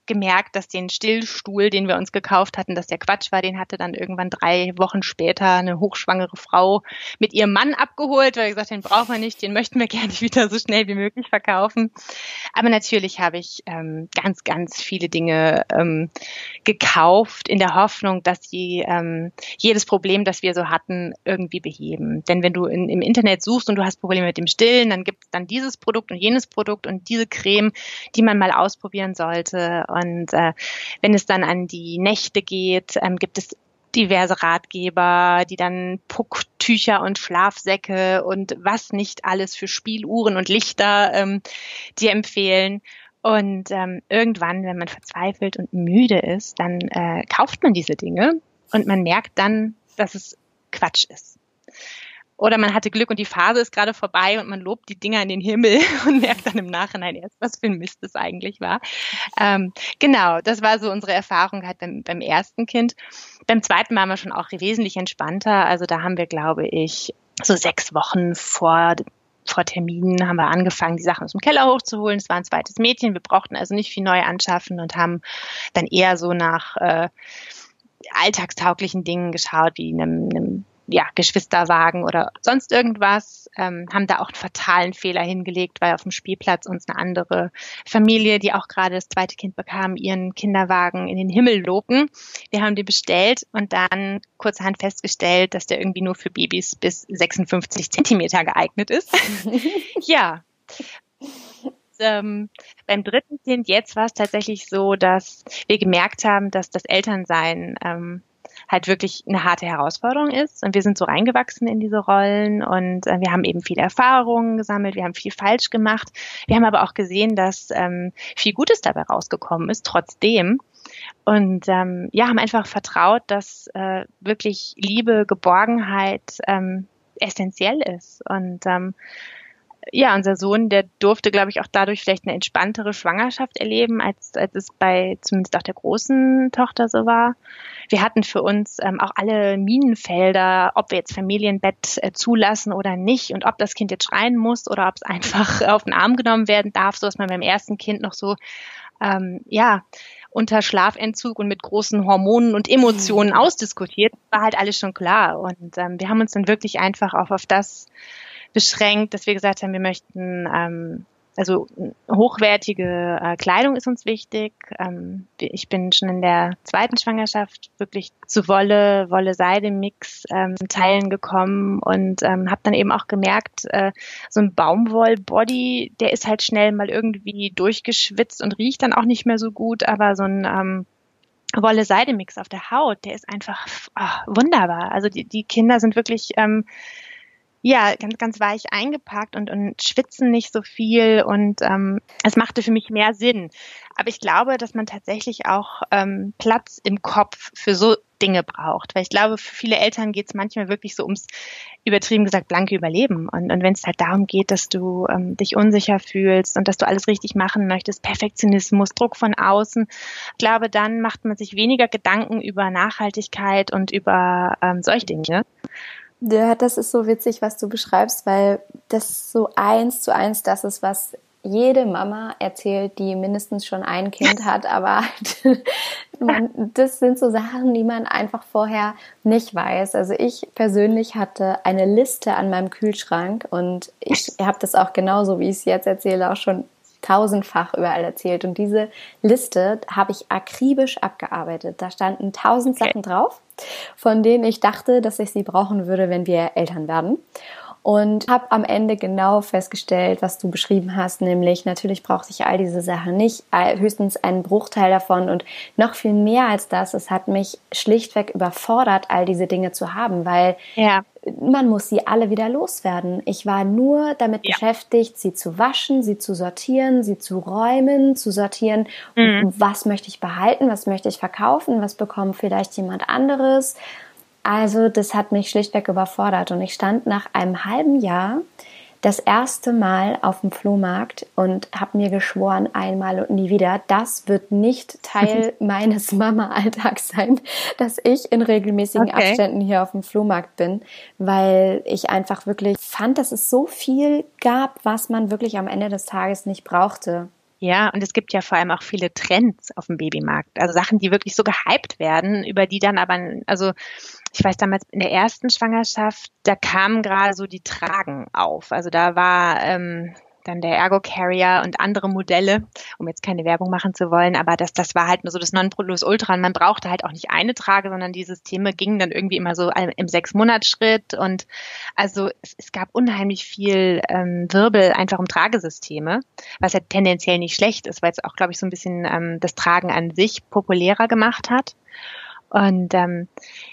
gemerkt, dass den Stillstuhl, den wir uns gekauft hatten, dass der Quatsch war. Den hatte dann irgendwann drei Wochen später eine hochschwangere Frau mit ihrem Mann abgeholt, weil er gesagt, den brauchen wir nicht, den möchten wir gerne *laughs* wieder so schnell wie möglich verkaufen. Aber natürlich habe ich ähm, ganz, ganz viele Dinge ähm, gekauft in der Hoffnung, dass sie ähm, jedes Problem, das wir so hatten, irgendwie beheben. Denn wenn du in, im Internet suchst und du hast Probleme mit dem Stillen, dann gibt es dann dieses Produkt und jenes Produkt und diese Creme, die man mal ausprobieren sollte. Und äh, wenn es dann an die Nächte geht, ähm, gibt es diverse Ratgeber, die dann Pucktücher und Schlafsäcke und was nicht alles für Spieluhren und Lichter ähm, dir empfehlen. Und ähm, irgendwann, wenn man verzweifelt und müde ist, dann äh, kauft man diese Dinge und man merkt dann, dass es Quatsch ist. Oder man hatte Glück und die Phase ist gerade vorbei und man lobt die Dinger in den Himmel *laughs* und merkt dann im Nachhinein erst, was für ein Mist es eigentlich war. Ähm, genau, das war so unsere Erfahrung halt beim, beim ersten Kind. Beim zweiten waren wir schon auch wesentlich entspannter. Also da haben wir, glaube ich, so sechs Wochen vor vor Terminen haben wir angefangen, die Sachen aus dem Keller hochzuholen. Es war ein zweites Mädchen. Wir brauchten also nicht viel neu anschaffen und haben dann eher so nach äh, alltagstauglichen Dingen geschaut, wie einem, einem ja, Geschwisterwagen oder sonst irgendwas, ähm, haben da auch einen fatalen Fehler hingelegt, weil auf dem Spielplatz uns eine andere Familie, die auch gerade das zweite Kind bekam, ihren Kinderwagen in den Himmel lobten. Wir haben den bestellt und dann kurzerhand festgestellt, dass der irgendwie nur für Babys bis 56 Zentimeter geeignet ist. *laughs* ja. Ähm, beim dritten Kind jetzt war es tatsächlich so, dass wir gemerkt haben, dass das Elternsein ähm, halt wirklich eine harte Herausforderung ist. Und wir sind so reingewachsen in diese Rollen und äh, wir haben eben viele Erfahrungen gesammelt, wir haben viel falsch gemacht. Wir haben aber auch gesehen, dass ähm, viel Gutes dabei rausgekommen ist, trotzdem. Und ähm, ja, haben einfach vertraut, dass äh, wirklich Liebe, Geborgenheit ähm, essentiell ist. Und ähm, ja, unser Sohn, der durfte, glaube ich, auch dadurch vielleicht eine entspanntere Schwangerschaft erleben, als, als es bei zumindest auch der großen Tochter so war. Wir hatten für uns ähm, auch alle Minenfelder, ob wir jetzt Familienbett äh, zulassen oder nicht und ob das Kind jetzt schreien muss oder ob es einfach *laughs* auf den Arm genommen werden darf, so dass man beim ersten Kind noch so, ähm, ja, unter Schlafentzug und mit großen Hormonen und Emotionen mhm. ausdiskutiert, war halt alles schon klar. Und ähm, wir haben uns dann wirklich einfach auch auf das beschränkt, dass wir gesagt haben, wir möchten ähm, also hochwertige äh, Kleidung ist uns wichtig. Ähm, ich bin schon in der zweiten Schwangerschaft wirklich zu Wolle, Wolle-Seide-Mix ähm, Teilen gekommen und ähm, habe dann eben auch gemerkt, äh, so ein Baumwoll-Body, der ist halt schnell mal irgendwie durchgeschwitzt und riecht dann auch nicht mehr so gut, aber so ein ähm, Wolle-Seide-Mix auf der Haut, der ist einfach oh, wunderbar. Also die, die Kinder sind wirklich ähm, ja, ganz, ganz weich eingepackt und, und schwitzen nicht so viel und ähm, es machte für mich mehr Sinn. Aber ich glaube, dass man tatsächlich auch ähm, Platz im Kopf für so Dinge braucht. Weil ich glaube, für viele Eltern geht es manchmal wirklich so ums übertrieben gesagt blanke Überleben. Und, und wenn es halt darum geht, dass du ähm, dich unsicher fühlst und dass du alles richtig machen möchtest, Perfektionismus, Druck von außen, ich glaube, dann macht man sich weniger Gedanken über Nachhaltigkeit und über ähm, solche Dinge. Ja, das ist so witzig, was du beschreibst, weil das so eins zu eins das ist, was jede Mama erzählt, die mindestens schon ein Kind *laughs* hat, aber *laughs* man, das sind so Sachen, die man einfach vorher nicht weiß. Also ich persönlich hatte eine Liste an meinem Kühlschrank und ich habe das auch genauso, wie ich es jetzt erzähle, auch schon tausendfach überall erzählt. Und diese Liste habe ich akribisch abgearbeitet. Da standen tausend Sachen drauf, von denen ich dachte, dass ich sie brauchen würde, wenn wir Eltern werden und habe am Ende genau festgestellt, was du beschrieben hast, nämlich natürlich brauchte ich all diese Sachen nicht, höchstens einen Bruchteil davon und noch viel mehr als das, es hat mich schlichtweg überfordert, all diese Dinge zu haben, weil ja. man muss sie alle wieder loswerden. Ich war nur damit ja. beschäftigt, sie zu waschen, sie zu sortieren, sie zu räumen, zu sortieren, mhm. was möchte ich behalten, was möchte ich verkaufen, was bekommt vielleicht jemand anderes also das hat mich schlichtweg überfordert und ich stand nach einem halben Jahr das erste Mal auf dem Flohmarkt und habe mir geschworen, einmal und nie wieder, das wird nicht Teil *laughs* meines Mama-Alltags sein, dass ich in regelmäßigen okay. Abständen hier auf dem Flohmarkt bin, weil ich einfach wirklich fand, dass es so viel gab, was man wirklich am Ende des Tages nicht brauchte. Ja, und es gibt ja vor allem auch viele Trends auf dem Babymarkt. Also Sachen, die wirklich so gehypt werden, über die dann aber, also ich weiß damals in der ersten Schwangerschaft, da kamen gerade so die Tragen auf. Also da war ähm, dann der Ergo Carrier und andere Modelle, um jetzt keine Werbung machen zu wollen, aber das, das war halt nur so das Nonplusultra. Und man brauchte halt auch nicht eine Trage, sondern die Systeme gingen dann irgendwie immer so im Sechs-Monats-Schritt. Und also es, es gab unheimlich viel ähm, Wirbel einfach um Tragesysteme, was ja tendenziell nicht schlecht ist, weil es auch, glaube ich, so ein bisschen ähm, das Tragen an sich populärer gemacht hat. Und ähm,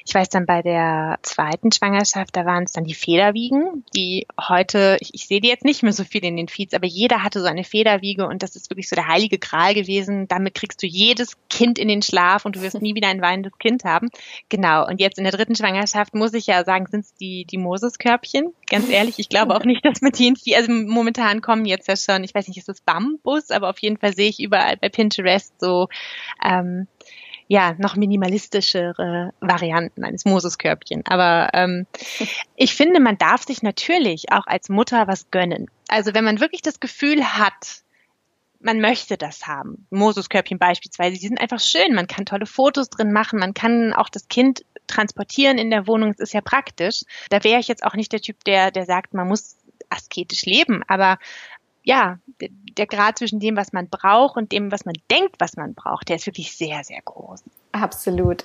ich weiß dann bei der zweiten Schwangerschaft, da waren es dann die Federwiegen, die heute, ich, ich sehe die jetzt nicht mehr so viel in den Feeds, aber jeder hatte so eine Federwiege und das ist wirklich so der heilige Gral gewesen. Damit kriegst du jedes Kind in den Schlaf und du wirst nie wieder ein weinendes Kind haben. Genau. Und jetzt in der dritten Schwangerschaft muss ich ja sagen, sind es die, die Moses-Körbchen. Ganz ehrlich, ich glaube auch nicht, dass die in viel, also momentan kommen jetzt ja schon, ich weiß nicht, ist das Bambus, aber auf jeden Fall sehe ich überall bei Pinterest so, ähm, ja, noch minimalistischere Varianten eines Moseskörbchen. Aber ähm, *laughs* ich finde, man darf sich natürlich auch als Mutter was gönnen. Also wenn man wirklich das Gefühl hat, man möchte das haben. Moseskörbchen beispielsweise, die sind einfach schön. Man kann tolle Fotos drin machen. Man kann auch das Kind transportieren in der Wohnung. Es ist ja praktisch. Da wäre ich jetzt auch nicht der Typ, der, der sagt, man muss asketisch leben. Aber ja, der Grad zwischen dem, was man braucht und dem, was man denkt, was man braucht, der ist wirklich sehr, sehr groß. Absolut.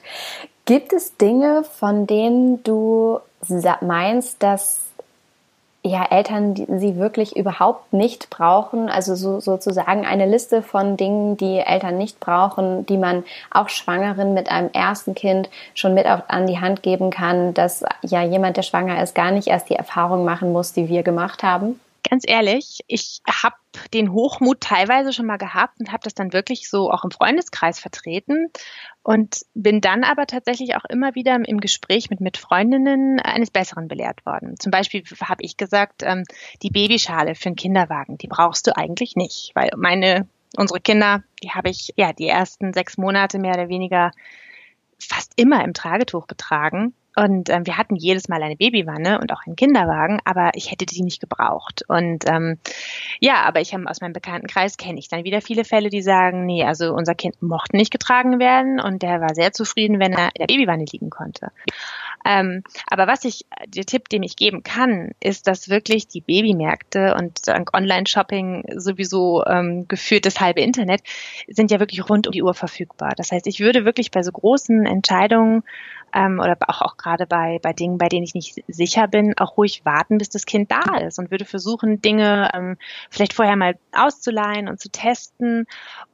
Gibt es Dinge, von denen du meinst, dass ja, Eltern sie wirklich überhaupt nicht brauchen, also so, sozusagen eine Liste von Dingen, die Eltern nicht brauchen, die man auch Schwangeren mit einem ersten Kind schon mit auf, an die Hand geben kann, dass ja jemand, der schwanger ist, gar nicht erst die Erfahrung machen muss, die wir gemacht haben? Ganz ehrlich, ich habe den Hochmut teilweise schon mal gehabt und habe das dann wirklich so auch im Freundeskreis vertreten und bin dann aber tatsächlich auch immer wieder im Gespräch mit, mit Freundinnen eines Besseren belehrt worden. Zum Beispiel habe ich gesagt, ähm, die Babyschale für einen Kinderwagen, die brauchst du eigentlich nicht, weil meine, unsere Kinder, die habe ich ja die ersten sechs Monate mehr oder weniger fast immer im Tragetuch getragen. Und ähm, wir hatten jedes Mal eine Babywanne und auch einen Kinderwagen, aber ich hätte die nicht gebraucht. Und ähm, ja, aber ich habe aus meinem Bekanntenkreis kenne ich dann wieder viele Fälle, die sagen, nee, also unser Kind mochte nicht getragen werden und der war sehr zufrieden, wenn er in der Babywanne liegen konnte. Ähm, aber was ich, der Tipp, den ich geben kann, ist, dass wirklich die Babymärkte und dank Online-Shopping sowieso ähm, geführt das halbe Internet sind ja wirklich rund um die Uhr verfügbar. Das heißt, ich würde wirklich bei so großen Entscheidungen ähm, oder auch, auch gerade bei, bei Dingen, bei denen ich nicht sicher bin, auch ruhig warten, bis das Kind da ist und würde versuchen, Dinge ähm, vielleicht vorher mal auszuleihen und zu testen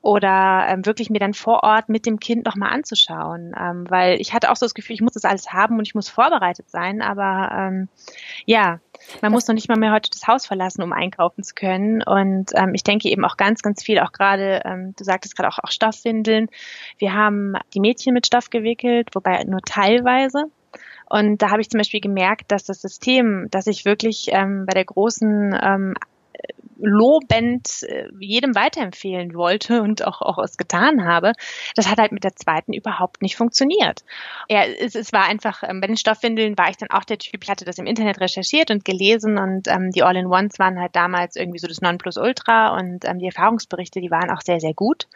oder ähm, wirklich mir dann vor Ort mit dem Kind nochmal anzuschauen. Ähm, weil ich hatte auch so das Gefühl, ich muss das alles haben und ich muss vorbereitet sein, aber ähm, ja, man muss noch nicht mal mehr heute das Haus verlassen, um einkaufen zu können. Und ähm, ich denke eben auch ganz, ganz viel, auch gerade, ähm, du sagtest gerade auch, auch Stoffwindeln. Wir haben die Mädchen mit Stoff gewickelt, wobei nur teilweise. Und da habe ich zum Beispiel gemerkt, dass das System, das ich wirklich ähm, bei der großen ähm, lobend äh, jedem weiterempfehlen wollte und auch, auch es getan habe, das hat halt mit der zweiten überhaupt nicht funktioniert. Ja, es, es war einfach, ähm, bei den Stoffwindeln war ich dann auch der Typ, ich hatte das im Internet recherchiert und gelesen und ähm, die All-in-Ones waren halt damals irgendwie so das Nonplusultra und ähm, die Erfahrungsberichte, die waren auch sehr, sehr gut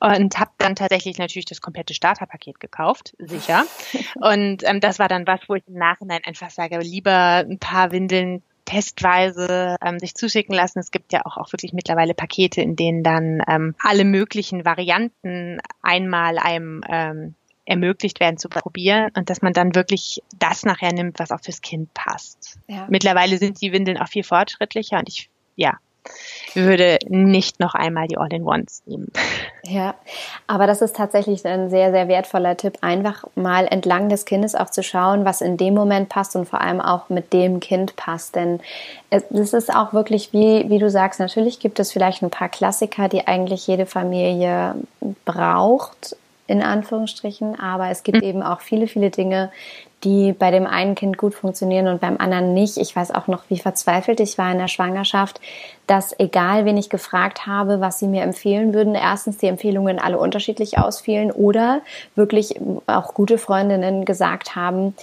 und habe dann tatsächlich natürlich das komplette Starterpaket gekauft, sicher. *laughs* Und ähm, das war dann was, wo ich im Nachhinein einfach sage, lieber ein paar Windeln testweise ähm, sich zuschicken lassen. Es gibt ja auch, auch wirklich mittlerweile Pakete, in denen dann ähm, alle möglichen Varianten einmal einem ähm, ermöglicht werden zu probieren und dass man dann wirklich das nachher nimmt, was auch fürs Kind passt. Ja. Mittlerweile sind die Windeln auch viel fortschrittlicher und ich, ja, würde nicht noch einmal die All-in-Ones nehmen. Ja, aber das ist tatsächlich ein sehr, sehr wertvoller Tipp, einfach mal entlang des Kindes auch zu schauen, was in dem Moment passt und vor allem auch mit dem Kind passt. Denn es ist auch wirklich, wie, wie du sagst, natürlich gibt es vielleicht ein paar Klassiker, die eigentlich jede Familie braucht, in Anführungsstrichen, aber es gibt mhm. eben auch viele, viele Dinge, die bei dem einen Kind gut funktionieren und beim anderen nicht. Ich weiß auch noch, wie verzweifelt ich war in der Schwangerschaft, dass egal, wen ich gefragt habe, was sie mir empfehlen würden, erstens die Empfehlungen alle unterschiedlich ausfielen oder wirklich auch gute Freundinnen gesagt haben,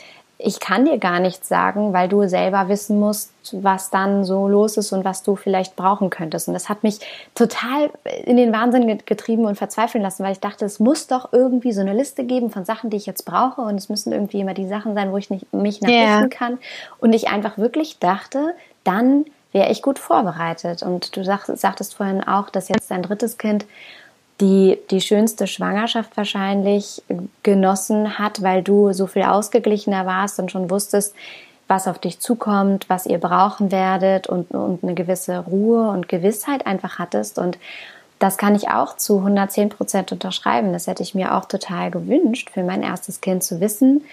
ich kann dir gar nichts sagen, weil du selber wissen musst, was dann so los ist und was du vielleicht brauchen könntest. Und das hat mich total in den Wahnsinn getrieben und verzweifeln lassen, weil ich dachte, es muss doch irgendwie so eine Liste geben von Sachen, die ich jetzt brauche. Und es müssen irgendwie immer die Sachen sein, wo ich nicht, mich nachrichten yeah. kann. Und ich einfach wirklich dachte, dann wäre ich gut vorbereitet. Und du sagtest vorhin auch, dass jetzt dein drittes Kind die die schönste Schwangerschaft wahrscheinlich genossen hat, weil du so viel ausgeglichener warst und schon wusstest, was auf dich zukommt, was ihr brauchen werdet und, und eine gewisse Ruhe und Gewissheit einfach hattest. Und das kann ich auch zu 110 Prozent unterschreiben. Das hätte ich mir auch total gewünscht, für mein erstes Kind zu wissen.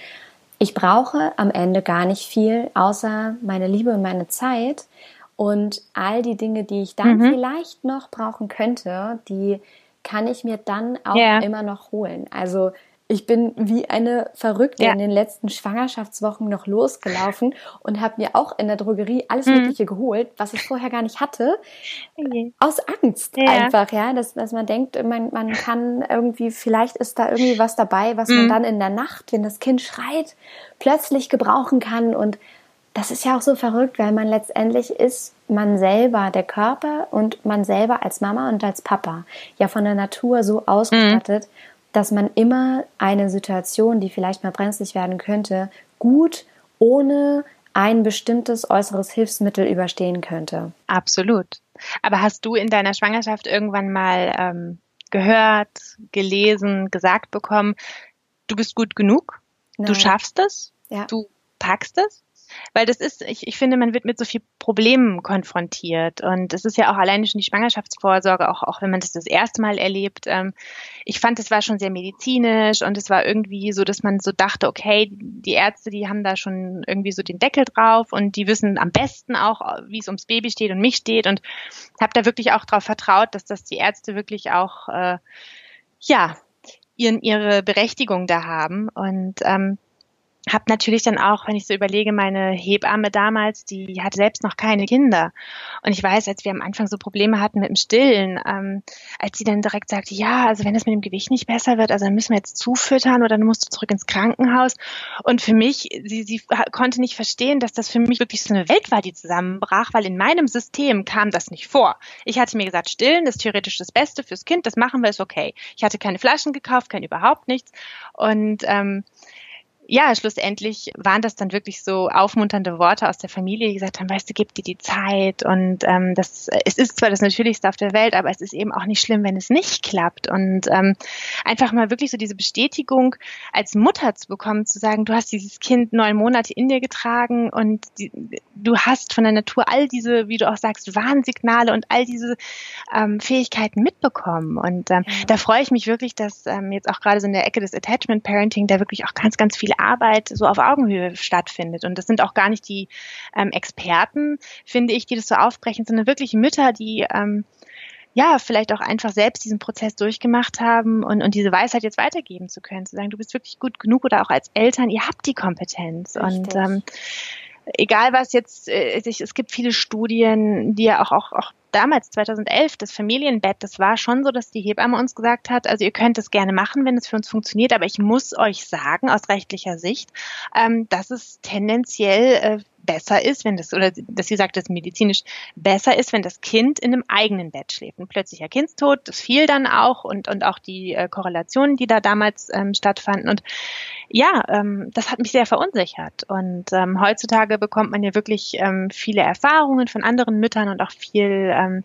Ich brauche am Ende gar nicht viel, außer meine Liebe und meine Zeit. Und all die Dinge, die ich dann mhm. vielleicht noch brauchen könnte, die kann ich mir dann auch yeah. immer noch holen. Also ich bin wie eine Verrückte ja. in den letzten Schwangerschaftswochen noch losgelaufen *laughs* und habe mir auch in der Drogerie alles mhm. Mögliche geholt, was ich vorher gar nicht hatte. Okay. Aus Angst ja. einfach, ja, dass, dass man denkt, man, man kann irgendwie, vielleicht ist da irgendwie was dabei, was mhm. man dann in der Nacht, wenn das Kind schreit, plötzlich gebrauchen kann. Und das ist ja auch so verrückt, weil man letztendlich ist man selber, der Körper und man selber als Mama und als Papa ja von der Natur so ausgestattet. Mhm dass man immer eine Situation, die vielleicht mal brenzlig werden könnte, gut ohne ein bestimmtes äußeres Hilfsmittel überstehen könnte. Absolut. Aber hast du in deiner Schwangerschaft irgendwann mal ähm, gehört, gelesen, gesagt bekommen, du bist gut genug, Nein. du schaffst es, ja. du packst es? Weil das ist, ich, ich finde, man wird mit so viel Problemen konfrontiert. Und es ist ja auch alleine schon die Schwangerschaftsvorsorge, auch, auch wenn man das das erste Mal erlebt. Ähm, ich fand, es war schon sehr medizinisch und es war irgendwie so, dass man so dachte, okay, die Ärzte, die haben da schon irgendwie so den Deckel drauf und die wissen am besten auch, wie es ums Baby steht und mich steht. Und habe da wirklich auch darauf vertraut, dass das die Ärzte wirklich auch, äh, ja, ihren, ihre Berechtigung da haben. Und ähm, habe natürlich dann auch, wenn ich so überlege, meine Hebamme damals, die hatte selbst noch keine Kinder. Und ich weiß, als wir am Anfang so Probleme hatten mit dem Stillen, ähm, als sie dann direkt sagte, ja, also wenn das mit dem Gewicht nicht besser wird, also dann müssen wir jetzt zufüttern oder dann musst du zurück ins Krankenhaus. Und für mich, sie, sie konnte nicht verstehen, dass das für mich wirklich so eine Welt war, die zusammenbrach, weil in meinem System kam das nicht vor. Ich hatte mir gesagt, stillen ist theoretisch das Beste fürs Kind, das machen wir, ist okay. Ich hatte keine Flaschen gekauft, kein überhaupt nichts. Und ähm, ja, schlussendlich waren das dann wirklich so aufmunternde Worte aus der Familie, die gesagt haben, weißt du, gib dir die Zeit. Und ähm, das es ist zwar das Natürlichste auf der Welt, aber es ist eben auch nicht schlimm, wenn es nicht klappt. Und ähm, einfach mal wirklich so diese Bestätigung als Mutter zu bekommen, zu sagen, du hast dieses Kind neun Monate in dir getragen und die, du hast von der Natur all diese, wie du auch sagst, Warnsignale und all diese ähm, Fähigkeiten mitbekommen. Und ähm, da freue ich mich wirklich, dass ähm, jetzt auch gerade so in der Ecke des Attachment Parenting da wirklich auch ganz, ganz viele Arbeit so auf Augenhöhe stattfindet. Und das sind auch gar nicht die ähm, Experten, finde ich, die das so aufbrechen, sondern wirklich Mütter, die ähm, ja, vielleicht auch einfach selbst diesen Prozess durchgemacht haben und, und diese Weisheit jetzt weitergeben zu können, zu sagen, du bist wirklich gut genug oder auch als Eltern, ihr habt die Kompetenz. Richtig. Und ähm, egal was jetzt, äh, es gibt viele Studien, die ja auch, auch, auch damals, 2011, das Familienbett, das war schon so, dass die Hebamme uns gesagt hat, also ihr könnt es gerne machen, wenn es für uns funktioniert, aber ich muss euch sagen, aus rechtlicher Sicht, ähm, dass es tendenziell äh, besser ist, wenn das, oder dass sie sagt, dass medizinisch besser ist, wenn das Kind in einem eigenen Bett schläft. Ein plötzlicher Kindstod, das fiel dann auch und, und auch die äh, Korrelationen, die da damals ähm, stattfanden. Und ja, ähm, das hat mich sehr verunsichert. Und ähm, heutzutage bekommt man ja wirklich ähm, viele Erfahrungen von anderen Müttern und auch viel ähm,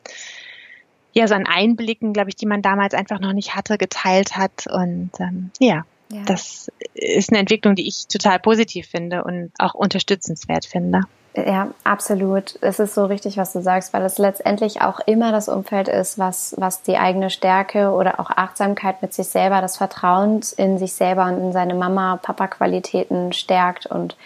ja, so an Einblicken, glaube ich, die man damals einfach noch nicht hatte, geteilt hat. Und ähm, ja, ja. Das ist eine Entwicklung, die ich total positiv finde und auch unterstützenswert finde. Ja, absolut. Es ist so richtig, was du sagst, weil es letztendlich auch immer das Umfeld ist, was, was die eigene Stärke oder auch Achtsamkeit mit sich selber, das Vertrauen in sich selber und in seine Mama-Papa-Qualitäten stärkt und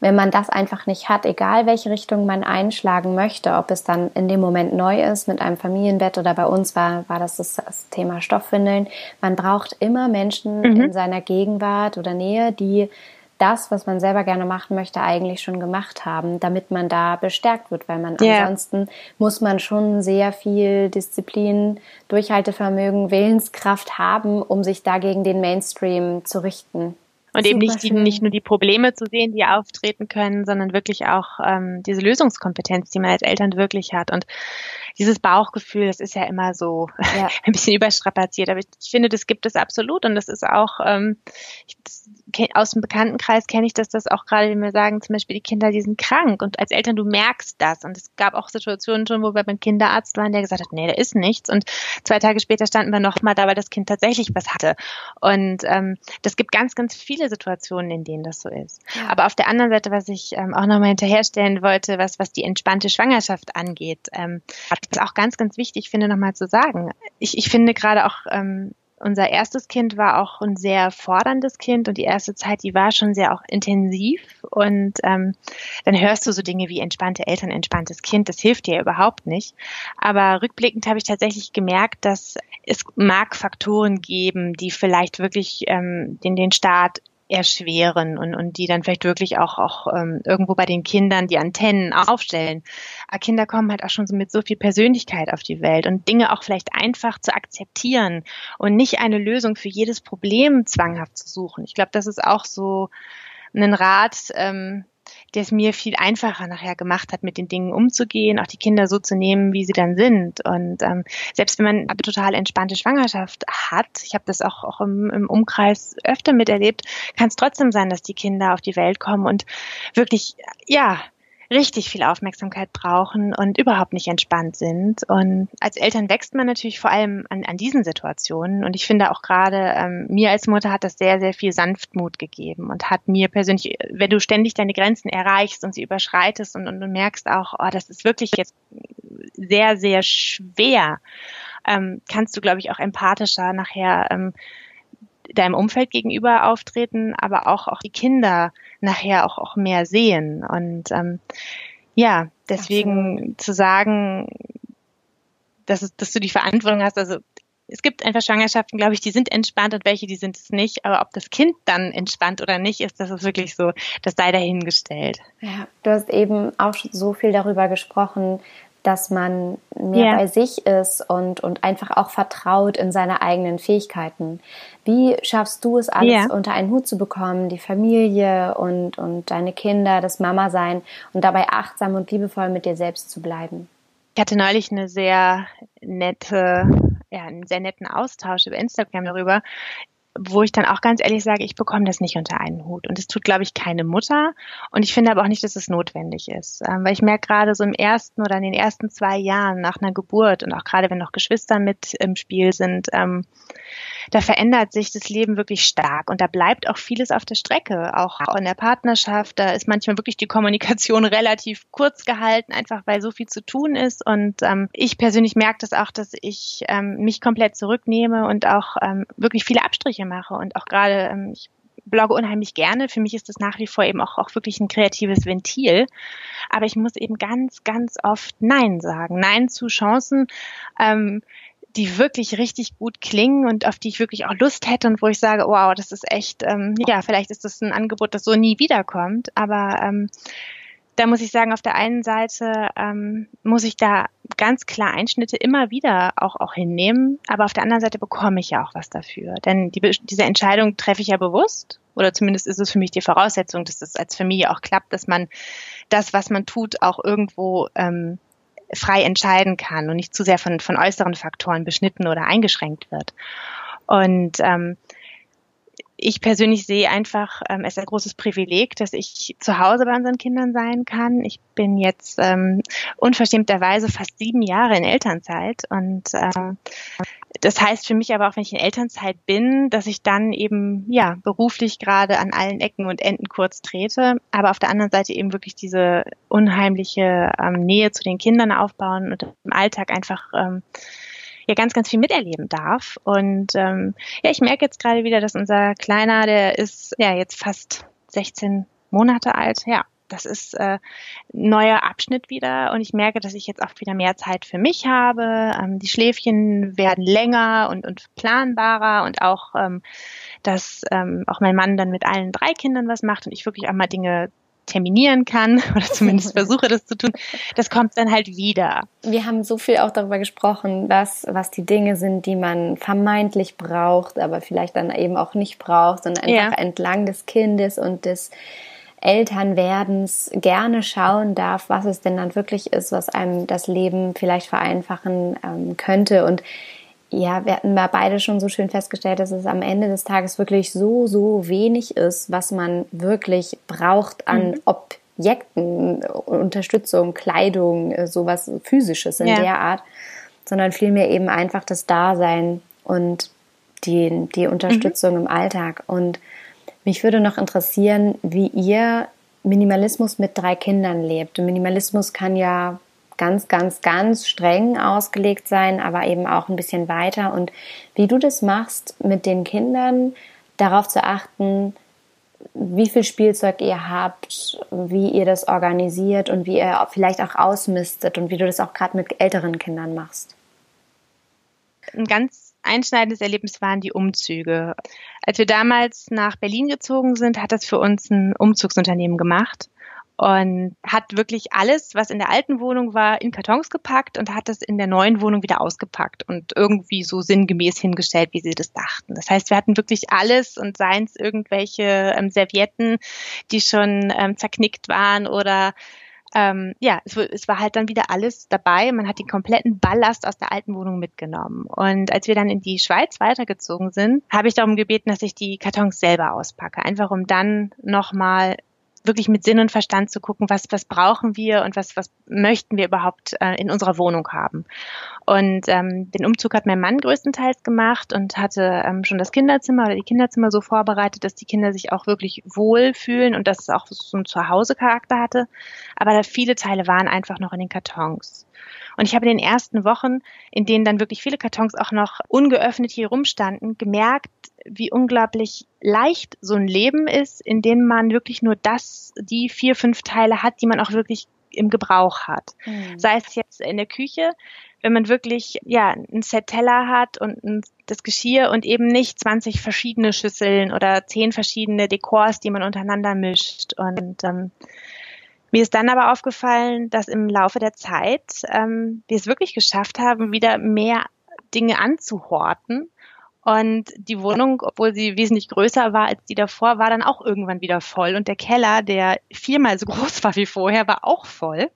wenn man das einfach nicht hat, egal welche Richtung man einschlagen möchte, ob es dann in dem Moment neu ist mit einem Familienbett oder bei uns war, war das das, das Thema Stoffwindeln. Man braucht immer Menschen mhm. in seiner Gegenwart oder Nähe, die das, was man selber gerne machen möchte, eigentlich schon gemacht haben, damit man da bestärkt wird, weil man yeah. ansonsten muss man schon sehr viel Disziplin, Durchhaltevermögen, Willenskraft haben, um sich dagegen den Mainstream zu richten. Und eben nicht, die, nicht nur die Probleme zu sehen, die auftreten können, sondern wirklich auch ähm, diese Lösungskompetenz, die man als Eltern wirklich hat. Und dieses Bauchgefühl, das ist ja immer so ja. *laughs* ein bisschen überstrapaziert. Aber ich, ich, finde, das gibt es absolut. Und das ist auch, ähm, ich, das, aus dem Bekanntenkreis kenne ich das, dass auch gerade, wenn wir sagen, zum Beispiel die Kinder, die sind krank. Und als Eltern, du merkst das. Und es gab auch Situationen schon, wo wir beim Kinderarzt waren, der gesagt hat, nee, da ist nichts. Und zwei Tage später standen wir nochmal da, weil das Kind tatsächlich was hatte. Und ähm, das gibt ganz, ganz viele Situationen, in denen das so ist. Ja. Aber auf der anderen Seite, was ich ähm, auch nochmal hinterherstellen wollte, was, was die entspannte Schwangerschaft angeht, ähm, ist auch ganz, ganz wichtig finde, nochmal zu sagen. Ich, ich finde gerade auch ähm, unser erstes Kind war auch ein sehr forderndes Kind und die erste Zeit, die war schon sehr auch intensiv. Und ähm, dann hörst du so Dinge wie entspannte Eltern, entspanntes Kind. Das hilft dir überhaupt nicht. Aber rückblickend habe ich tatsächlich gemerkt, dass es mag Faktoren geben, die vielleicht wirklich ähm, den, den Start erschweren und, und die dann vielleicht wirklich auch, auch ähm, irgendwo bei den Kindern die Antennen aufstellen. Aber Kinder kommen halt auch schon so mit so viel Persönlichkeit auf die Welt und Dinge auch vielleicht einfach zu akzeptieren und nicht eine Lösung für jedes Problem zwanghaft zu suchen. Ich glaube, das ist auch so ein Rat, ähm, der es mir viel einfacher nachher gemacht hat, mit den Dingen umzugehen, auch die Kinder so zu nehmen, wie sie dann sind. Und ähm, selbst wenn man eine total entspannte Schwangerschaft hat, ich habe das auch, auch im, im Umkreis öfter miterlebt, kann es trotzdem sein, dass die Kinder auf die Welt kommen und wirklich, ja, richtig viel Aufmerksamkeit brauchen und überhaupt nicht entspannt sind. Und als Eltern wächst man natürlich vor allem an, an diesen Situationen. Und ich finde auch gerade, ähm, mir als Mutter hat das sehr, sehr viel Sanftmut gegeben und hat mir persönlich, wenn du ständig deine Grenzen erreichst und sie überschreitest und, und du merkst auch, oh, das ist wirklich jetzt sehr, sehr schwer, ähm, kannst du, glaube ich, auch empathischer nachher ähm, deinem Umfeld gegenüber auftreten, aber auch, auch die Kinder nachher auch, auch mehr sehen. Und ähm, ja, deswegen Absolut. zu sagen, dass, es, dass du die Verantwortung hast, also es gibt einfach Schwangerschaften, glaube ich, die sind entspannt und welche, die sind es nicht. Aber ob das Kind dann entspannt oder nicht ist, das ist wirklich so, das sei dahingestellt. Ja, du hast eben auch so viel darüber gesprochen, dass man mehr yeah. bei sich ist und, und einfach auch vertraut in seine eigenen Fähigkeiten. Wie schaffst du es alles yeah. unter einen Hut zu bekommen, die Familie und, und deine Kinder, das Mama sein und dabei achtsam und liebevoll mit dir selbst zu bleiben? Ich hatte neulich eine sehr nette, ja, einen sehr netten Austausch über Instagram darüber, wo ich dann auch ganz ehrlich sage, ich bekomme das nicht unter einen Hut. Und es tut, glaube ich, keine Mutter. Und ich finde aber auch nicht, dass es notwendig ist. Ähm, weil ich merke gerade so im ersten oder in den ersten zwei Jahren nach einer Geburt und auch gerade wenn noch Geschwister mit im Spiel sind, ähm, da verändert sich das Leben wirklich stark und da bleibt auch vieles auf der Strecke, auch in der Partnerschaft. Da ist manchmal wirklich die Kommunikation *laughs* relativ kurz gehalten, einfach weil so viel zu tun ist. Und ähm, ich persönlich merke das auch, dass ich ähm, mich komplett zurücknehme und auch ähm, wirklich viele Abstriche mache und auch gerade ähm, ich blogge unheimlich gerne. Für mich ist das nach wie vor eben auch, auch wirklich ein kreatives Ventil. Aber ich muss eben ganz, ganz oft Nein sagen. Nein zu Chancen, ähm, die wirklich richtig gut klingen und auf die ich wirklich auch Lust hätte und wo ich sage, wow, das ist echt, ähm, ja, vielleicht ist das ein Angebot, das so nie wiederkommt, aber ähm, da muss ich sagen, auf der einen Seite ähm, muss ich da ganz klar Einschnitte immer wieder auch, auch hinnehmen, aber auf der anderen Seite bekomme ich ja auch was dafür. Denn die, diese Entscheidung treffe ich ja bewusst oder zumindest ist es für mich die Voraussetzung, dass es als Familie auch klappt, dass man das, was man tut, auch irgendwo ähm, frei entscheiden kann und nicht zu sehr von, von äußeren Faktoren beschnitten oder eingeschränkt wird. Und ähm, ich persönlich sehe einfach ähm, es ist ein großes Privileg, dass ich zu Hause bei unseren Kindern sein kann. Ich bin jetzt ähm, unverschämterweise fast sieben Jahre in Elternzeit und ähm, das heißt für mich aber auch, wenn ich in Elternzeit bin, dass ich dann eben ja beruflich gerade an allen Ecken und Enden kurz trete, aber auf der anderen Seite eben wirklich diese unheimliche ähm, Nähe zu den Kindern aufbauen und im Alltag einfach ähm, ja ganz, ganz viel miterleben darf. Und ähm, ja, ich merke jetzt gerade wieder, dass unser Kleiner, der ist ja jetzt fast 16 Monate alt, ja, das ist äh, neuer Abschnitt wieder und ich merke, dass ich jetzt auch wieder mehr Zeit für mich habe. Ähm, die Schläfchen werden länger und, und planbarer und auch, ähm, dass ähm, auch mein Mann dann mit allen drei Kindern was macht und ich wirklich auch mal Dinge terminieren kann *laughs* oder zumindest *laughs* versuche das zu tun, das kommt dann halt wieder. Wir haben so viel auch darüber gesprochen, was, was die Dinge sind, die man vermeintlich braucht, aber vielleicht dann eben auch nicht braucht, sondern einfach ja. entlang des Kindes und des Elternwerdens gerne schauen darf, was es denn dann wirklich ist, was einem das Leben vielleicht vereinfachen ähm, könnte. Und ja, wir hatten mal beide schon so schön festgestellt, dass es am Ende des Tages wirklich so, so wenig ist, was man wirklich braucht an mhm. Objekten, Unterstützung, Kleidung, äh, sowas physisches in ja. der Art, sondern vielmehr eben einfach das Dasein und die, die Unterstützung mhm. im Alltag. Und mich würde noch interessieren, wie ihr Minimalismus mit drei Kindern lebt. Und Minimalismus kann ja ganz, ganz, ganz streng ausgelegt sein, aber eben auch ein bisschen weiter. Und wie du das machst, mit den Kindern darauf zu achten, wie viel Spielzeug ihr habt, wie ihr das organisiert und wie ihr vielleicht auch ausmistet und wie du das auch gerade mit älteren Kindern machst. Ein ganz einschneidendes Erlebnis waren die Umzüge. Als wir damals nach Berlin gezogen sind, hat das für uns ein Umzugsunternehmen gemacht und hat wirklich alles, was in der alten Wohnung war, in Kartons gepackt und hat es in der neuen Wohnung wieder ausgepackt und irgendwie so sinngemäß hingestellt, wie sie das dachten. Das heißt, wir hatten wirklich alles und seien es irgendwelche ähm, Servietten, die schon ähm, zerknickt waren oder ähm, ja, es, es, war halt dann wieder alles dabei. Man hat den kompletten Ballast aus der alten Wohnung mitgenommen. Und als wir dann in die Schweiz weitergezogen sind, habe ich darum gebeten, dass ich die Kartons selber auspacke, einfach um dann nochmal wirklich mit Sinn und Verstand zu gucken, was, was brauchen wir und was, was möchten wir überhaupt äh, in unserer Wohnung haben. Und ähm, den Umzug hat mein Mann größtenteils gemacht und hatte ähm, schon das Kinderzimmer oder die Kinderzimmer so vorbereitet, dass die Kinder sich auch wirklich wohl fühlen und dass es auch so einen Zuhause-Charakter hatte. Aber viele Teile waren einfach noch in den Kartons. Und ich habe in den ersten Wochen, in denen dann wirklich viele Kartons auch noch ungeöffnet hier rumstanden, gemerkt, wie unglaublich leicht so ein Leben ist, in dem man wirklich nur das, die vier, fünf Teile hat, die man auch wirklich im Gebrauch hat. Mhm. Sei es jetzt in der Küche, wenn man wirklich ja ein Set Teller hat und ein, das Geschirr und eben nicht 20 verschiedene Schüsseln oder zehn verschiedene Dekors, die man untereinander mischt. Und ähm, mir ist dann aber aufgefallen, dass im Laufe der Zeit ähm, wir es wirklich geschafft haben, wieder mehr Dinge anzuhorten. Und die Wohnung, obwohl sie wesentlich größer war als die davor, war dann auch irgendwann wieder voll. Und der Keller, der viermal so *laughs* groß war wie vorher, war auch voll.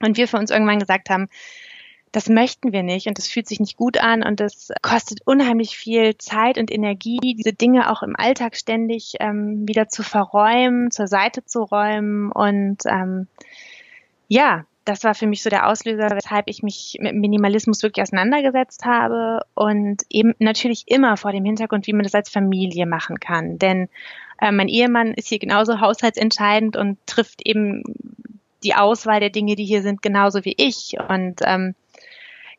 Und wir für uns irgendwann gesagt haben, das möchten wir nicht und das fühlt sich nicht gut an und das kostet unheimlich viel Zeit und Energie, diese Dinge auch im Alltag ständig ähm, wieder zu verräumen, zur Seite zu räumen und ähm, ja, das war für mich so der Auslöser, weshalb ich mich mit Minimalismus wirklich auseinandergesetzt habe und eben natürlich immer vor dem Hintergrund, wie man das als Familie machen kann. Denn äh, mein Ehemann ist hier genauso haushaltsentscheidend und trifft eben die Auswahl der Dinge, die hier sind, genauso wie ich. Und ähm,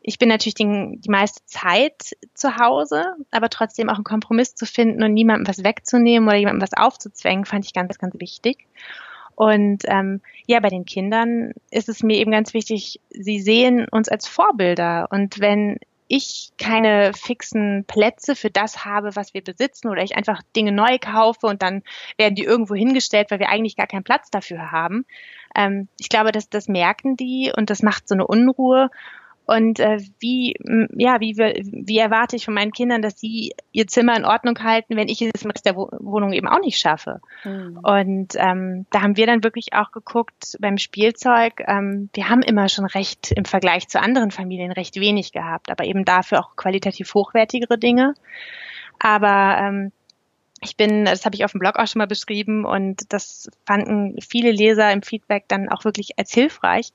ich bin natürlich den, die meiste Zeit zu Hause, aber trotzdem auch einen Kompromiss zu finden und niemandem was wegzunehmen oder jemandem was aufzuzwängen, fand ich ganz, ganz wichtig. Und ähm, ja, bei den Kindern ist es mir eben ganz wichtig, sie sehen uns als Vorbilder. Und wenn ich keine fixen Plätze für das habe, was wir besitzen, oder ich einfach Dinge neu kaufe und dann werden die irgendwo hingestellt, weil wir eigentlich gar keinen Platz dafür haben. Ähm, ich glaube, dass das merken die und das macht so eine Unruhe. Und äh, wie, ja, wie, wie erwarte ich von meinen Kindern, dass sie ihr Zimmer in Ordnung halten, wenn ich es im Rest der Wohnung eben auch nicht schaffe? Mhm. Und ähm, da haben wir dann wirklich auch geguckt beim Spielzeug. Ähm, wir haben immer schon recht im Vergleich zu anderen Familien recht wenig gehabt, aber eben dafür auch qualitativ hochwertigere Dinge. Aber ähm, ich bin, das habe ich auf dem Blog auch schon mal beschrieben und das fanden viele Leser im Feedback dann auch wirklich als hilfreich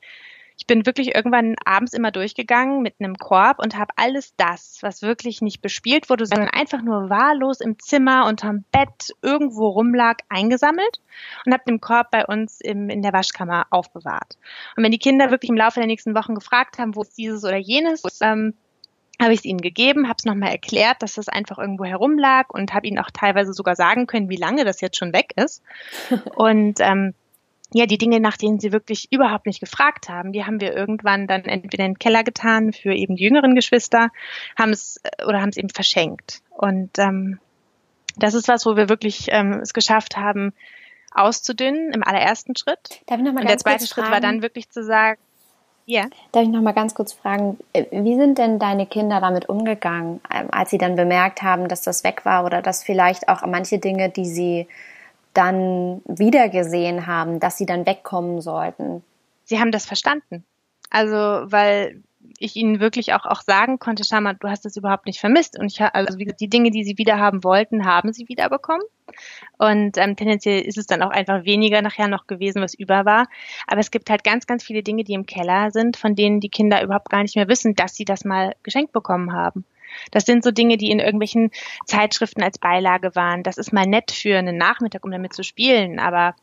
ich bin wirklich irgendwann abends immer durchgegangen mit einem Korb und habe alles das, was wirklich nicht bespielt wurde, sondern einfach nur wahllos im Zimmer unterm Bett irgendwo rumlag, eingesammelt und habe den Korb bei uns im, in der Waschkammer aufbewahrt. Und wenn die Kinder wirklich im Laufe der nächsten Wochen gefragt haben, wo ist dieses oder jenes, ähm, habe ich es ihnen gegeben, habe es nochmal erklärt, dass das einfach irgendwo herumlag und habe ihnen auch teilweise sogar sagen können, wie lange das jetzt schon weg ist. *laughs* Und ähm, ja, die Dinge, nach denen sie wirklich überhaupt nicht gefragt haben, die haben wir irgendwann dann entweder in den Keller getan für eben die jüngeren Geschwister, haben es äh, oder haben es eben verschenkt. Und ähm, das ist was, wo wir wirklich ähm, es geschafft haben, auszudünnen im allerersten Schritt. Darf ich noch mal Und der zweite Schritt fragen? war dann wirklich zu sagen, ja. Darf ich noch mal ganz kurz fragen, äh, wie sind denn deine Kinder damit umgegangen, ähm, als sie dann bemerkt haben, dass das weg war oder dass vielleicht auch manche Dinge, die sie dann wiedergesehen haben, dass sie dann wegkommen sollten. Sie haben das verstanden. Also, weil ich ihnen wirklich auch, auch sagen konnte, schau mal, du hast es überhaupt nicht vermisst. Und ich also wie gesagt, die Dinge, die sie wieder haben wollten, haben sie wiederbekommen. Und ähm, tendenziell ist es dann auch einfach weniger nachher noch gewesen, was über war. Aber es gibt halt ganz, ganz viele Dinge, die im Keller sind, von denen die Kinder überhaupt gar nicht mehr wissen, dass sie das mal geschenkt bekommen haben. Das sind so Dinge, die in irgendwelchen Zeitschriften als Beilage waren. Das ist mal nett für einen Nachmittag, um damit zu spielen, aber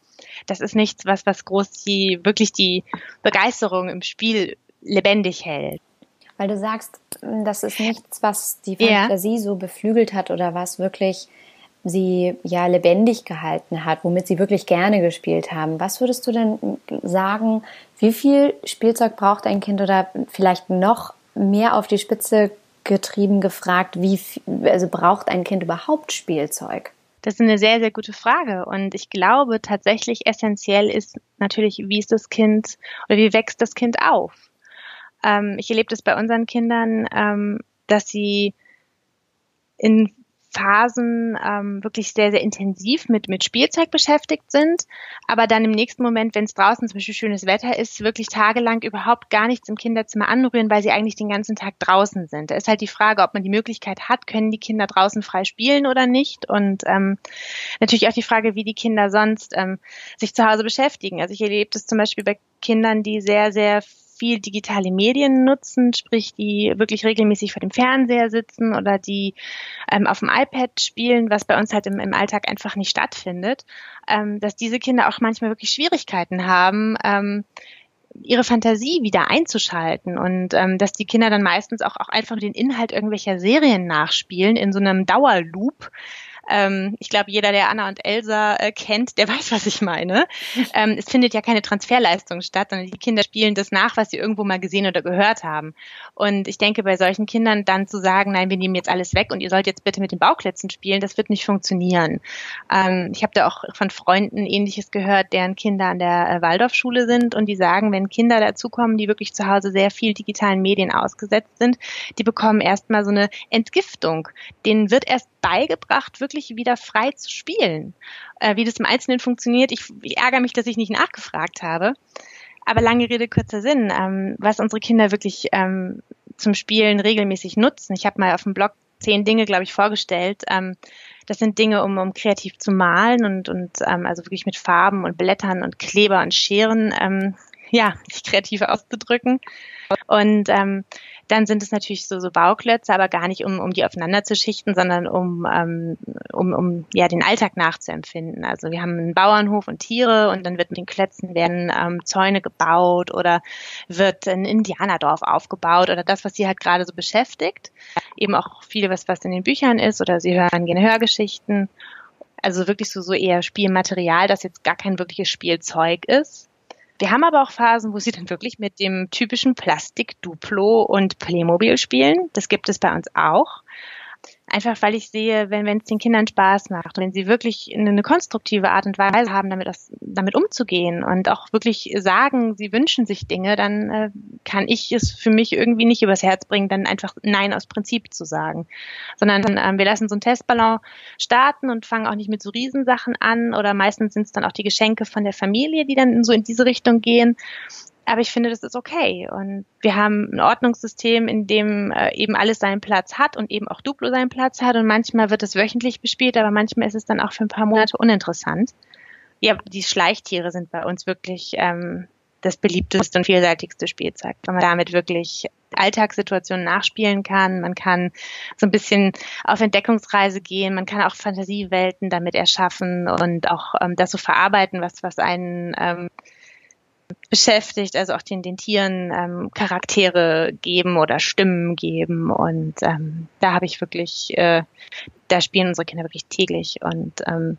das ist nichts, was, was groß die, wirklich die Begeisterung im Spiel lebendig hält. Weil du sagst, das ist nichts, was die Fantasie ja. so beflügelt hat oder was wirklich sie ja lebendig gehalten hat, womit sie wirklich gerne gespielt haben. Was würdest du denn sagen, wie viel Spielzeug braucht ein Kind oder vielleicht noch mehr auf die Spitze getrieben gefragt, wie also braucht ein Kind überhaupt Spielzeug? Das ist eine sehr, sehr gute Frage. Und ich glaube tatsächlich essentiell ist natürlich, wie ist das Kind oder wie wächst das Kind auf? Ähm, ich erlebe das bei unseren Kindern, ähm, dass sie in Phasen ähm, wirklich sehr, sehr intensiv mit, mit Spielzeug beschäftigt sind, aber dann im nächsten Moment, wenn es draußen zum Beispiel schönes Wetter ist, wirklich tagelang überhaupt gar nichts im Kinderzimmer anrühren, weil sie eigentlich den ganzen Tag draußen sind. Da ist halt die Frage, ob man die Möglichkeit hat, können die Kinder draußen frei spielen oder nicht. Und ähm, natürlich auch die Frage, wie die Kinder sonst ähm, sich zu Hause beschäftigen. Also ich erlebe das zum Beispiel bei Kindern, die sehr, sehr viel digitale Medien nutzen, sprich die wirklich regelmäßig vor dem Fernseher sitzen oder die ähm, auf dem iPad spielen, was bei uns halt im, im Alltag einfach nicht stattfindet, ähm, dass diese Kinder auch manchmal wirklich Schwierigkeiten haben, ähm, ihre Fantasie wieder einzuschalten und ähm, dass die Kinder dann meistens auch, auch einfach den Inhalt irgendwelcher Serien nachspielen in so einem Dauerloop, ähm, ich glaube, jeder, der Anna und Elsa äh, kennt, der *laughs* weiß, was ich meine. Ähm, es findet ja keine Transferleistung statt, sondern die Kinder spielen das nach, was sie irgendwo mal gesehen oder gehört haben. Und ich denke, bei solchen Kindern dann zu sagen, nein, wir nehmen jetzt alles weg und ihr sollt jetzt bitte mit den Bauklötzen spielen, das wird nicht funktionieren. Ähm, ich habe da auch von Freunden ähnliches gehört, deren Kinder an der äh, Waldorfschule sind und die sagen, wenn Kinder dazukommen, die wirklich zu Hause sehr viel digitalen Medien ausgesetzt sind, die bekommen erstmal so eine Entgiftung. Denen wird erst beigebracht, wirklich wieder frei zu spielen. Äh, wie das im Einzelnen funktioniert, ich, ich ärgere mich, dass ich nicht nachgefragt habe. Aber lange Rede, kurzer Sinn, ähm, was unsere Kinder wirklich ähm, zum Spielen regelmäßig nutzen. Ich habe mal auf dem Blog zehn Dinge, glaube ich, vorgestellt. Ähm, das sind Dinge, um, um kreativ zu malen und, und ähm, also wirklich mit Farben und Blättern und Kleber und Scheren, ähm, ja, sich kreativ auszudrücken. Und ähm, dann sind es natürlich so, so Bauklötze, aber gar nicht, um, um die aufeinander zu schichten, sondern um, ähm, um, um ja, den Alltag nachzuempfinden. Also wir haben einen Bauernhof und Tiere und dann wird mit den Klötzen werden ähm, Zäune gebaut oder wird ein Indianerdorf aufgebaut oder das, was sie halt gerade so beschäftigt. Eben auch viel, was, was in den Büchern ist oder sie hören gerne Hörgeschichten. Also wirklich so, so eher Spielmaterial, das jetzt gar kein wirkliches Spielzeug ist. Wir haben aber auch Phasen, wo sie dann wirklich mit dem typischen Plastik, Duplo und Playmobil spielen. Das gibt es bei uns auch. Einfach weil ich sehe, wenn wenn es den Kindern Spaß macht wenn sie wirklich eine, eine konstruktive Art und Weise haben, damit, das, damit umzugehen und auch wirklich sagen, sie wünschen sich Dinge, dann äh, kann ich es für mich irgendwie nicht übers Herz bringen, dann einfach Nein aus Prinzip zu sagen. Sondern ähm, wir lassen so einen Testballon starten und fangen auch nicht mit so Riesensachen an oder meistens sind es dann auch die Geschenke von der Familie, die dann so in diese Richtung gehen aber ich finde, das ist okay. Und wir haben ein Ordnungssystem, in dem äh, eben alles seinen Platz hat und eben auch Duplo seinen Platz hat. Und manchmal wird es wöchentlich bespielt, aber manchmal ist es dann auch für ein paar Monate uninteressant. Ja, die Schleichtiere sind bei uns wirklich ähm, das beliebteste und vielseitigste Spielzeug, weil man damit wirklich Alltagssituationen nachspielen kann. Man kann so ein bisschen auf Entdeckungsreise gehen. Man kann auch Fantasiewelten damit erschaffen und auch ähm, das so verarbeiten, was, was einen ähm, beschäftigt, also auch den, den Tieren ähm, Charaktere geben oder Stimmen geben. Und ähm, da habe ich wirklich, äh, da spielen unsere Kinder wirklich täglich und ähm,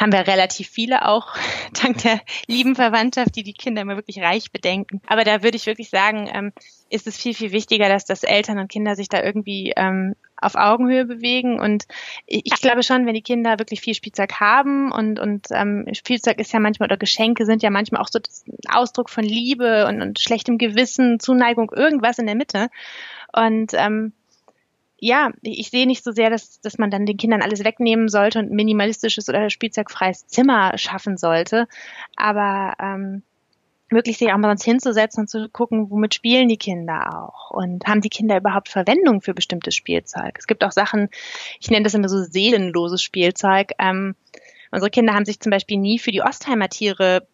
haben wir relativ viele auch, *laughs* dank der lieben Verwandtschaft, die die Kinder immer wirklich reich bedenken. Aber da würde ich wirklich sagen, ähm, ist es viel, viel wichtiger, dass das Eltern und Kinder sich da irgendwie ähm, auf Augenhöhe bewegen. Und ich, ich glaube schon, wenn die Kinder wirklich viel Spielzeug haben und, und ähm, Spielzeug ist ja manchmal oder Geschenke sind ja manchmal auch so das Ausdruck von Liebe und, und schlechtem Gewissen, Zuneigung, irgendwas in der Mitte. Und ähm, ja, ich sehe nicht so sehr, dass, dass man dann den Kindern alles wegnehmen sollte und minimalistisches oder spielzeugfreies Zimmer schaffen sollte. Aber ähm, wirklich sich auch mal sonst hinzusetzen und zu gucken, womit spielen die Kinder auch und haben die Kinder überhaupt Verwendung für bestimmtes Spielzeug. Es gibt auch Sachen, ich nenne das immer so seelenloses Spielzeug. Ähm, unsere Kinder haben sich zum Beispiel nie für die Ostheimer Tiere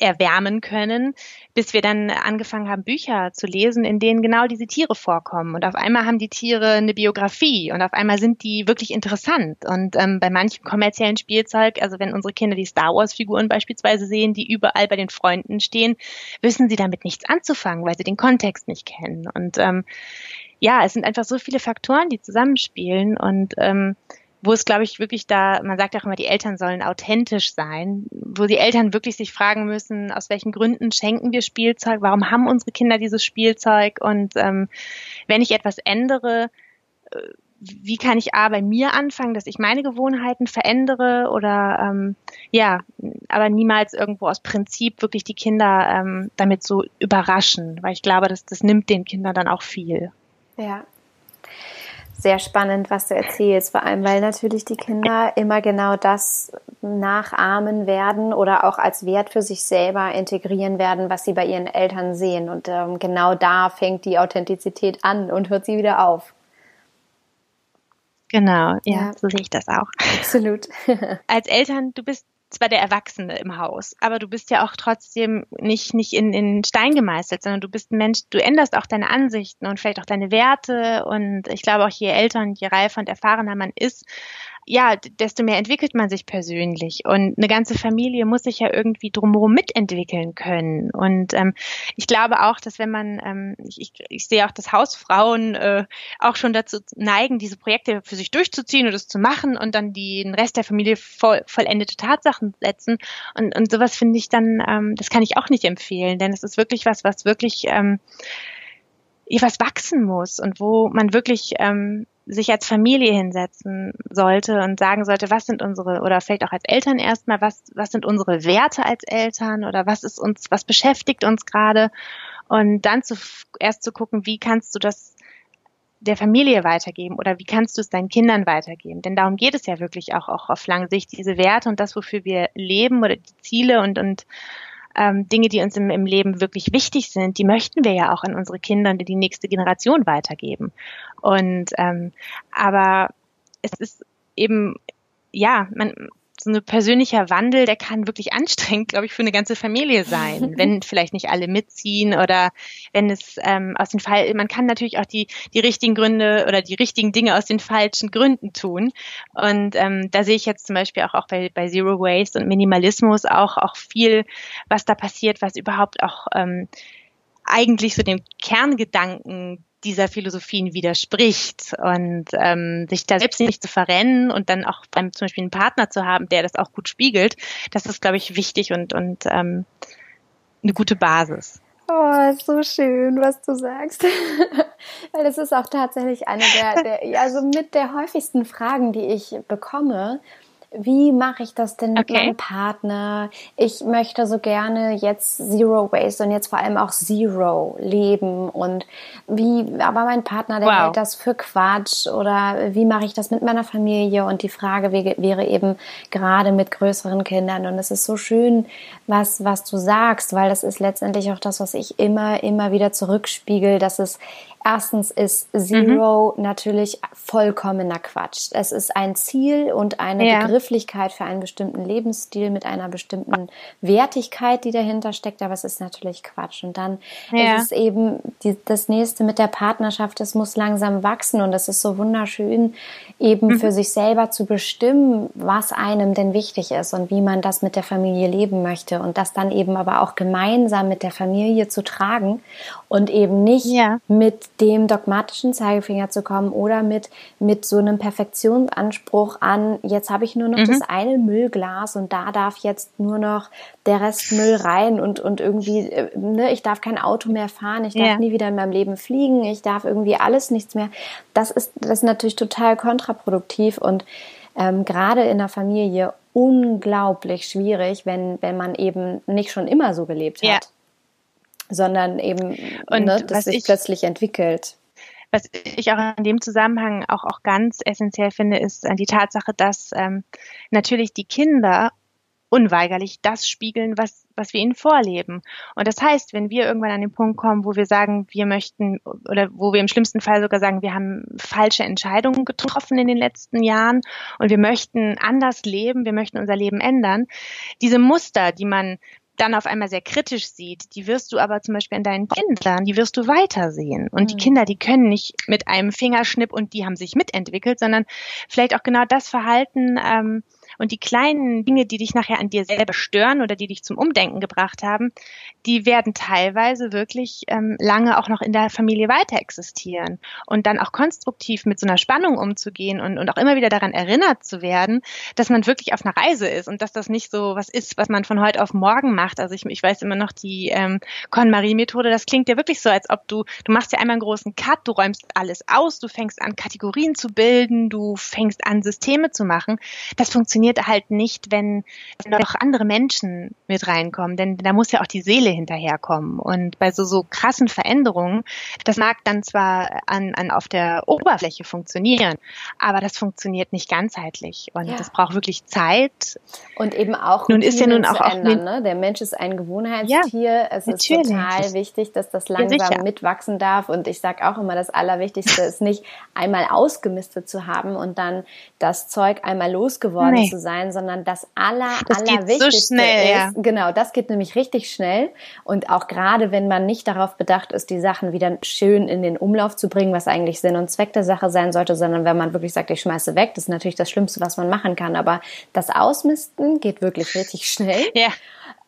erwärmen können, bis wir dann angefangen haben, Bücher zu lesen, in denen genau diese Tiere vorkommen. Und auf einmal haben die Tiere eine Biografie und auf einmal sind die wirklich interessant. Und ähm, bei manchem kommerziellen Spielzeug, also wenn unsere Kinder die Star Wars-Figuren beispielsweise sehen, die überall bei den Freunden stehen, wissen sie damit nichts anzufangen, weil sie den Kontext nicht kennen. Und ähm, ja, es sind einfach so viele Faktoren, die zusammenspielen und ähm, wo es, glaube ich, wirklich da, man sagt auch immer, die Eltern sollen authentisch sein, wo die Eltern wirklich sich fragen müssen, aus welchen Gründen schenken wir Spielzeug, warum haben unsere Kinder dieses Spielzeug? Und ähm, wenn ich etwas ändere, äh, wie kann ich A bei mir anfangen, dass ich meine Gewohnheiten verändere oder ähm, ja, aber niemals irgendwo aus Prinzip wirklich die Kinder ähm, damit so überraschen, weil ich glaube, dass das nimmt den Kindern dann auch viel. Ja, sehr spannend, was du erzählst, vor allem weil natürlich die Kinder immer genau das nachahmen werden oder auch als Wert für sich selber integrieren werden, was sie bei ihren Eltern sehen. Und ähm, genau da fängt die Authentizität an und hört sie wieder auf. Genau, ja, ja. so sehe ich das auch. Absolut. *laughs* als Eltern, du bist zwar der Erwachsene im Haus, aber du bist ja auch trotzdem nicht, nicht in, in Stein gemeißelt, sondern du bist ein Mensch, du änderst auch deine Ansichten und vielleicht auch deine Werte. Und ich glaube auch je älter und je reifer und erfahrener man ist, ja, desto mehr entwickelt man sich persönlich. Und eine ganze Familie muss sich ja irgendwie drumherum mitentwickeln können. Und ähm, ich glaube auch, dass wenn man, ähm, ich, ich, ich sehe auch, dass Hausfrauen äh, auch schon dazu neigen, diese Projekte für sich durchzuziehen und das zu machen und dann den Rest der Familie voll, vollendete Tatsachen setzen. Und, und sowas finde ich dann, ähm, das kann ich auch nicht empfehlen, denn es ist wirklich was, was wirklich ähm, was wachsen muss und wo man wirklich ähm, sich als Familie hinsetzen sollte und sagen sollte, was sind unsere, oder vielleicht auch als Eltern erstmal, was, was sind unsere Werte als Eltern oder was ist uns, was beschäftigt uns gerade und dann zu, erst zu gucken, wie kannst du das der Familie weitergeben oder wie kannst du es deinen Kindern weitergeben? Denn darum geht es ja wirklich auch, auch auf lange Sicht, diese Werte und das, wofür wir leben oder die Ziele und, und ähm, Dinge, die uns im, im Leben wirklich wichtig sind, die möchten wir ja auch an unsere Kinder und die nächste Generation weitergeben. Und ähm, aber es ist eben ja, man, so ein persönlicher Wandel, der kann wirklich anstrengend, glaube ich, für eine ganze Familie sein, *laughs* wenn vielleicht nicht alle mitziehen oder wenn es ähm, aus den Fall, man kann natürlich auch die die richtigen Gründe oder die richtigen Dinge aus den falschen Gründen tun. Und ähm, da sehe ich jetzt zum Beispiel auch, auch bei, bei Zero Waste und Minimalismus auch auch viel, was da passiert, was überhaupt auch ähm, eigentlich so dem Kerngedanken dieser Philosophien widerspricht und ähm, sich da selbst nicht zu verrennen und dann auch beim zum Beispiel einen Partner zu haben, der das auch gut spiegelt, das ist, glaube ich, wichtig und, und ähm, eine gute Basis. Oh, so schön, was du sagst. *laughs* Weil das ist auch tatsächlich eine der, der, also mit der häufigsten Fragen, die ich bekomme wie mache ich das denn mit okay. meinem Partner? Ich möchte so gerne jetzt Zero Waste und jetzt vor allem auch Zero leben und wie, aber mein Partner, der wow. hält das für Quatsch oder wie mache ich das mit meiner Familie? Und die Frage wäre eben gerade mit größeren Kindern und es ist so schön, was, was du sagst, weil das ist letztendlich auch das, was ich immer, immer wieder zurückspiegel, dass es Erstens ist Zero mhm. natürlich vollkommener Quatsch. Es ist ein Ziel und eine ja. Begrifflichkeit für einen bestimmten Lebensstil mit einer bestimmten Wertigkeit, die dahinter steckt, aber es ist natürlich Quatsch. Und dann ja. ist es eben die, das nächste mit der Partnerschaft, es muss langsam wachsen und es ist so wunderschön, eben mhm. für sich selber zu bestimmen, was einem denn wichtig ist und wie man das mit der Familie leben möchte und das dann eben aber auch gemeinsam mit der Familie zu tragen und eben nicht ja. mit dem dogmatischen Zeigefinger zu kommen oder mit, mit so einem Perfektionsanspruch an, jetzt habe ich nur noch mhm. das eine Müllglas und da darf jetzt nur noch der Rest Müll rein und, und irgendwie, äh, ne, ich darf kein Auto mehr fahren, ich darf ja. nie wieder in meinem Leben fliegen, ich darf irgendwie alles nichts mehr. Das ist, das ist natürlich total kontraproduktiv und ähm, gerade in der Familie unglaublich schwierig, wenn, wenn man eben nicht schon immer so gelebt hat. Ja sondern eben, und ne, dass sich ich, plötzlich entwickelt. Was ich auch in dem Zusammenhang auch, auch ganz essentiell finde, ist äh, die Tatsache, dass ähm, natürlich die Kinder unweigerlich das spiegeln, was, was wir ihnen vorleben. Und das heißt, wenn wir irgendwann an den Punkt kommen, wo wir sagen, wir möchten, oder wo wir im schlimmsten Fall sogar sagen, wir haben falsche Entscheidungen getroffen in den letzten Jahren und wir möchten anders leben, wir möchten unser Leben ändern, diese Muster, die man dann auf einmal sehr kritisch sieht, die wirst du aber zum Beispiel an deinen Kindern, die wirst du weitersehen. Und mhm. die Kinder, die können nicht mit einem Fingerschnipp und die haben sich mitentwickelt, sondern vielleicht auch genau das Verhalten, ähm, und die kleinen Dinge, die dich nachher an dir selber stören oder die dich zum Umdenken gebracht haben, die werden teilweise wirklich ähm, lange auch noch in der Familie weiter existieren. Und dann auch konstruktiv mit so einer Spannung umzugehen und, und auch immer wieder daran erinnert zu werden, dass man wirklich auf einer Reise ist und dass das nicht so was ist, was man von heute auf morgen macht. Also ich, ich weiß immer noch die ähm, Con-Marie-Methode, das klingt ja wirklich so, als ob du, du machst ja einmal einen großen Cut, du räumst alles aus, du fängst an, Kategorien zu bilden, du fängst an, Systeme zu machen. Das funktioniert funktioniert halt nicht, wenn, noch andere Menschen mit reinkommen, denn da muss ja auch die Seele hinterherkommen. Und bei so, so krassen Veränderungen, das mag dann zwar an, an auf der Oberfläche funktionieren, aber das funktioniert nicht ganzheitlich. Und ja. das braucht wirklich Zeit. Und eben auch nun ist ja nun auch, auch ändern, ne? Der Mensch ist ein Gewohnheitstier. Ja, es ist total wichtig, dass das langsam ja, mitwachsen darf. Und ich sage auch immer, das Allerwichtigste *laughs* ist nicht einmal ausgemistet zu haben und dann das Zeug einmal losgeworden nee. zu sein, sondern das aller, das allerwichtigste so schnell, ist, ja. genau, das geht nämlich richtig schnell. Und auch gerade, wenn man nicht darauf bedacht ist, die Sachen wieder schön in den Umlauf zu bringen, was eigentlich Sinn und Zweck der Sache sein sollte, sondern wenn man wirklich sagt, ich schmeiße weg, das ist natürlich das Schlimmste, was man machen kann. Aber das Ausmisten geht wirklich richtig schnell. Ja.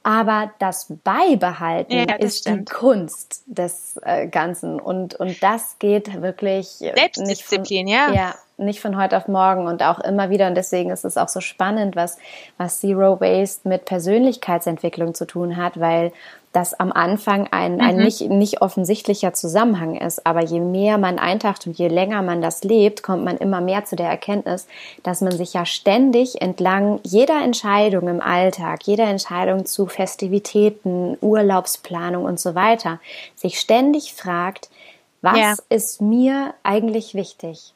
Aber das Beibehalten ja, das ist stimmt. die Kunst des äh, Ganzen und und das geht wirklich Selbstdisziplin, nicht von, ja. ja nicht von heute auf morgen und auch immer wieder und deswegen ist es auch so spannend, was was Zero Waste mit Persönlichkeitsentwicklung zu tun hat, weil das am Anfang ein, ein mhm. nicht, nicht offensichtlicher Zusammenhang ist. Aber je mehr man eintaucht und je länger man das lebt, kommt man immer mehr zu der Erkenntnis, dass man sich ja ständig entlang jeder Entscheidung im Alltag, jeder Entscheidung zu Festivitäten, Urlaubsplanung und so weiter, sich ständig fragt, was ja. ist mir eigentlich wichtig?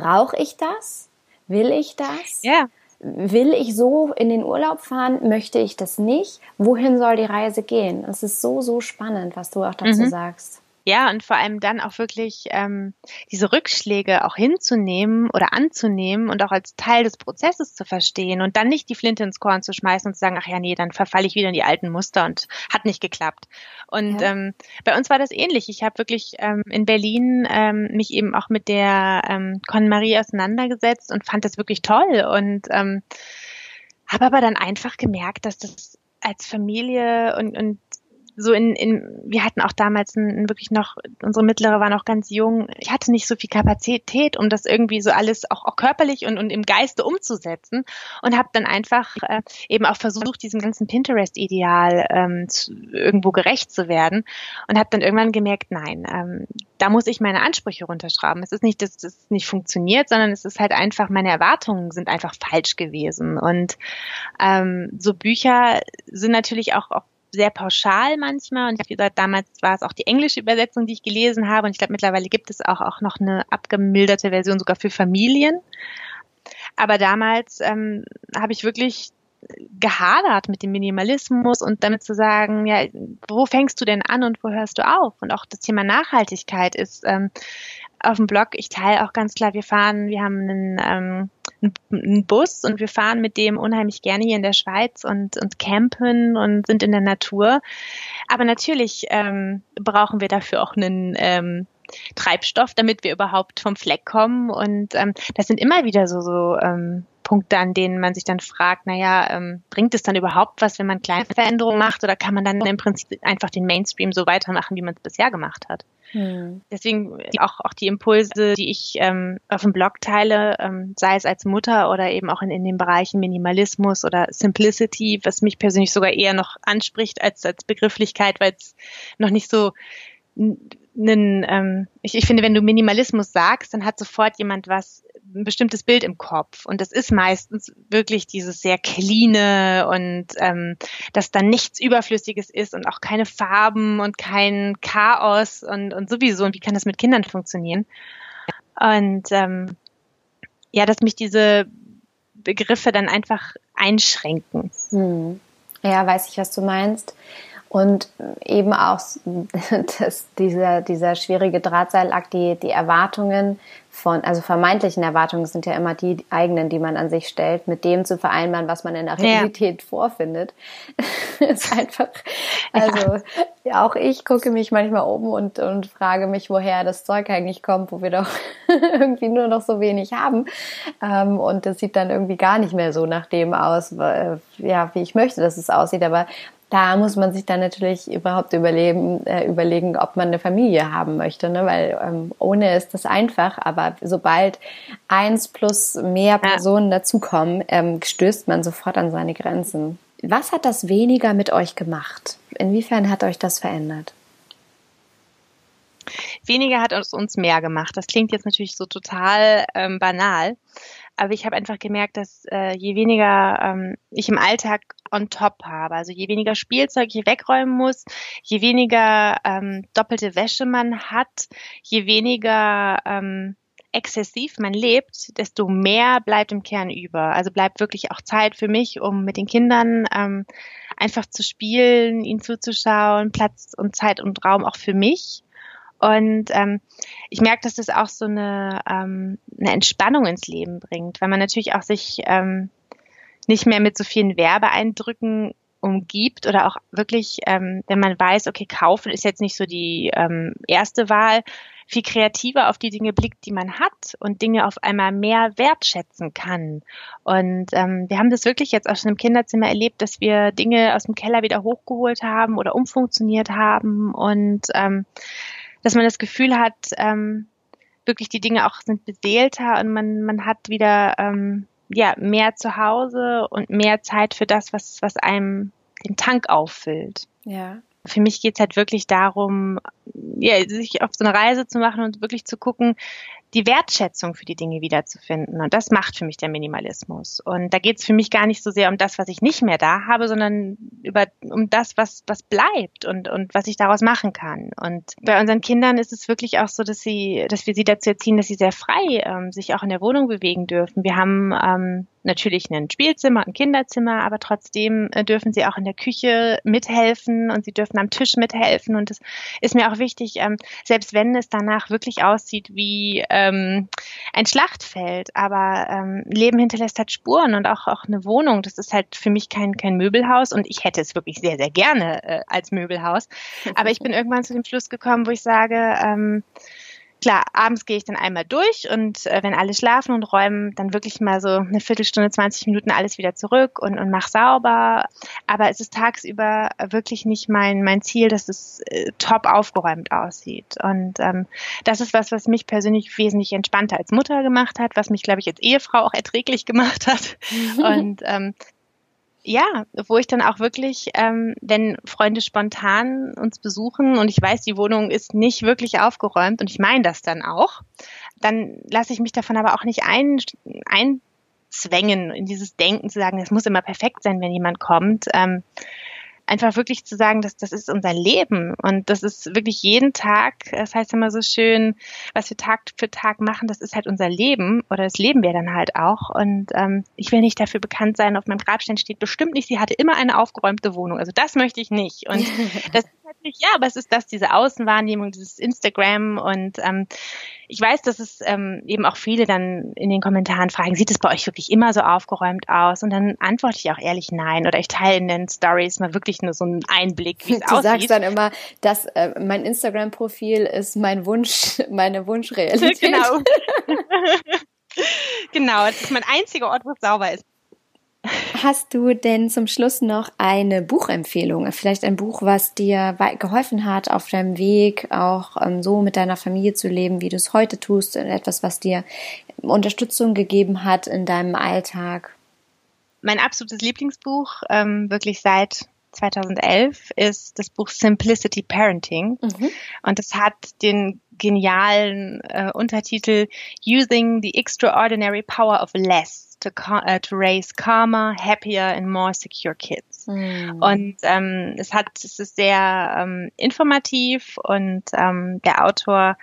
Brauche ich das? Will ich das? Ja. Will ich so in den Urlaub fahren? Möchte ich das nicht? Wohin soll die Reise gehen? Es ist so, so spannend, was du auch dazu mhm. sagst. Ja, und vor allem dann auch wirklich ähm, diese Rückschläge auch hinzunehmen oder anzunehmen und auch als Teil des Prozesses zu verstehen und dann nicht die Flinte ins Korn zu schmeißen und zu sagen, ach ja, nee, dann verfalle ich wieder in die alten Muster und hat nicht geklappt. Und ja. ähm, bei uns war das ähnlich. Ich habe wirklich ähm, in Berlin ähm, mich eben auch mit der ähm, Con Marie auseinandergesetzt und fand das wirklich toll und ähm, habe aber dann einfach gemerkt, dass das als Familie und, und so in, in wir hatten auch damals ein, wirklich noch, unsere mittlere war noch ganz jung. Ich hatte nicht so viel Kapazität, um das irgendwie so alles auch, auch körperlich und, und im Geiste umzusetzen und habe dann einfach äh, eben auch versucht, diesem ganzen Pinterest-Ideal ähm, irgendwo gerecht zu werden und habe dann irgendwann gemerkt, nein, ähm, da muss ich meine Ansprüche runterschrauben. Es ist nicht, dass das nicht funktioniert, sondern es ist halt einfach, meine Erwartungen sind einfach falsch gewesen. Und ähm, so Bücher sind natürlich auch, auch sehr pauschal manchmal. Und ich habe gesagt, damals war es auch die englische Übersetzung, die ich gelesen habe. Und ich glaube, mittlerweile gibt es auch, auch noch eine abgemilderte Version sogar für Familien. Aber damals ähm, habe ich wirklich gehadert mit dem Minimalismus und damit zu sagen, ja, wo fängst du denn an und wo hörst du auf? Und auch das Thema Nachhaltigkeit ist ähm, auf dem Blog, ich teile auch ganz klar, wir fahren, wir haben einen, ähm, einen Bus und wir fahren mit dem unheimlich gerne hier in der Schweiz und, und campen und sind in der Natur. Aber natürlich ähm, brauchen wir dafür auch einen ähm, Treibstoff, damit wir überhaupt vom Fleck kommen. Und ähm, das sind immer wieder so, so ähm, Punkte, an denen man sich dann fragt, naja, ähm, bringt es dann überhaupt was, wenn man kleine Veränderungen macht oder kann man dann im Prinzip einfach den Mainstream so weitermachen, wie man es bisher gemacht hat? Hm. Deswegen auch, auch die Impulse, die ich ähm, auf dem Blog teile, ähm, sei es als Mutter oder eben auch in, in den Bereichen Minimalismus oder Simplicity, was mich persönlich sogar eher noch anspricht als, als Begrifflichkeit, weil es noch nicht so einen, ähm, ich, ich finde, wenn du Minimalismus sagst, dann hat sofort jemand was ein bestimmtes Bild im Kopf. Und das ist meistens wirklich dieses sehr cleane und ähm, dass da nichts Überflüssiges ist und auch keine Farben und kein Chaos und, und sowieso. Und wie kann das mit Kindern funktionieren? Und ähm, ja, dass mich diese Begriffe dann einfach einschränken. Hm. Ja, weiß ich, was du meinst. Und eben auch *laughs* dass dieser, dieser schwierige Drahtseilakt, die, die Erwartungen von, also vermeintlichen Erwartungen sind ja immer die eigenen, die man an sich stellt, mit dem zu vereinbaren, was man in der Realität ja. vorfindet. *laughs* ist einfach, also ja. auch ich gucke mich manchmal um und, und frage mich, woher das Zeug eigentlich kommt, wo wir doch *laughs* irgendwie nur noch so wenig haben. Ähm, und das sieht dann irgendwie gar nicht mehr so nach dem aus, ja, wie ich möchte, dass es aussieht. Aber da muss man sich dann natürlich überhaupt überlegen, äh, überlegen, ob man eine Familie haben möchte, ne? weil ähm, ohne ist das einfach, aber sobald eins plus mehr Personen ja. dazukommen, ähm, stößt man sofort an seine Grenzen. Was hat das weniger mit euch gemacht? Inwiefern hat euch das verändert? Weniger hat es uns mehr gemacht. Das klingt jetzt natürlich so total ähm, banal, aber ich habe einfach gemerkt, dass äh, je weniger ähm, ich im Alltag on top habe, also je weniger Spielzeug ich wegräumen muss, je weniger ähm, doppelte Wäsche man hat, je weniger ähm, exzessiv man lebt, desto mehr bleibt im Kern über. Also bleibt wirklich auch Zeit für mich, um mit den Kindern ähm, einfach zu spielen, ihnen zuzuschauen, Platz und Zeit und Raum auch für mich. Und ähm, ich merke, dass das auch so eine, ähm, eine Entspannung ins Leben bringt, weil man natürlich auch sich ähm, nicht mehr mit so vielen Werbeeindrücken umgibt oder auch wirklich, ähm, wenn man weiß, okay, kaufen ist jetzt nicht so die ähm, erste Wahl, viel kreativer auf die Dinge blickt, die man hat und Dinge auf einmal mehr wertschätzen kann. Und ähm, wir haben das wirklich jetzt auch schon im Kinderzimmer erlebt, dass wir Dinge aus dem Keller wieder hochgeholt haben oder umfunktioniert haben und ähm, dass man das Gefühl hat, ähm, wirklich die Dinge auch sind beseelter und man, man hat wieder ähm, ja, mehr zu Hause und mehr Zeit für das, was, was einem den Tank auffüllt. Ja. Für mich geht's halt wirklich darum, ja, sich auf so eine Reise zu machen und wirklich zu gucken, die Wertschätzung für die Dinge wiederzufinden. Und das macht für mich der Minimalismus. Und da geht es für mich gar nicht so sehr um das, was ich nicht mehr da habe, sondern über, um das, was, was bleibt und, und was ich daraus machen kann. Und bei unseren Kindern ist es wirklich auch so, dass sie, dass wir sie dazu erziehen, dass sie sehr frei ähm, sich auch in der Wohnung bewegen dürfen. Wir haben ähm, natürlich ein Spielzimmer, ein Kinderzimmer, aber trotzdem äh, dürfen sie auch in der Küche mithelfen und sie dürfen am Tisch mithelfen. Und es ist mir auch wichtig, ähm, selbst wenn es danach wirklich aussieht wie ähm, ein Schlachtfeld, aber ähm, Leben hinterlässt halt Spuren und auch, auch eine Wohnung. Das ist halt für mich kein, kein Möbelhaus und ich hätte es wirklich sehr, sehr gerne äh, als Möbelhaus. *laughs* Aber ich bin irgendwann zu dem Schluss gekommen, wo ich sage, ähm, klar, abends gehe ich dann einmal durch und äh, wenn alle schlafen und räumen, dann wirklich mal so eine Viertelstunde, 20 Minuten alles wieder zurück und, und mach sauber. Aber es ist tagsüber wirklich nicht mein, mein Ziel, dass es äh, top aufgeräumt aussieht. Und ähm, das ist was, was mich persönlich wesentlich entspannter als Mutter gemacht hat, was mich, glaube ich, als Ehefrau auch erträglich *laughs* gemacht hat. und ähm, ja, wo ich dann auch wirklich, ähm, wenn Freunde spontan uns besuchen und ich weiß, die Wohnung ist nicht wirklich aufgeräumt und ich meine das dann auch, dann lasse ich mich davon aber auch nicht ein, einzwängen in dieses Denken zu sagen, es muss immer perfekt sein, wenn jemand kommt. Ähm, einfach wirklich zu sagen, dass das ist unser Leben und das ist wirklich jeden Tag, das heißt immer so schön, was wir Tag für Tag machen, das ist halt unser Leben oder das leben wir dann halt auch und ähm, ich will nicht dafür bekannt sein, auf meinem Grabstein steht bestimmt nicht, sie hatte immer eine aufgeräumte Wohnung, also das möchte ich nicht und *laughs* das natürlich, ja, aber es ist das, diese Außenwahrnehmung, dieses Instagram und ähm, ich weiß, dass es ähm, eben auch viele dann in den Kommentaren fragen, sieht es bei euch wirklich immer so aufgeräumt aus? Und dann antworte ich auch ehrlich nein oder ich teile in den Stories mal wirklich nur so einen Einblick, wie es aussieht. *laughs* Du sagst dann immer, dass äh, mein Instagram-Profil ist mein Wunsch, *laughs* meine Wunschrealität. Genau. *laughs* genau, das ist mein einziger Ort, wo es sauber ist. Hast du denn zum Schluss noch eine Buchempfehlung? Vielleicht ein Buch, was dir geholfen hat auf deinem Weg, auch ähm, so mit deiner Familie zu leben, wie du es heute tust, etwas, was dir Unterstützung gegeben hat in deinem Alltag? Mein absolutes Lieblingsbuch, ähm, wirklich seit 2011, ist das Buch Simplicity Parenting. Mhm. Und es hat den genialen äh, Untertitel Using the Extraordinary Power of Less to, uh, to raise calmer, happier and more secure kids. Mhm. Und ähm, es hat, es ist sehr ähm, informativ und ähm, der Autor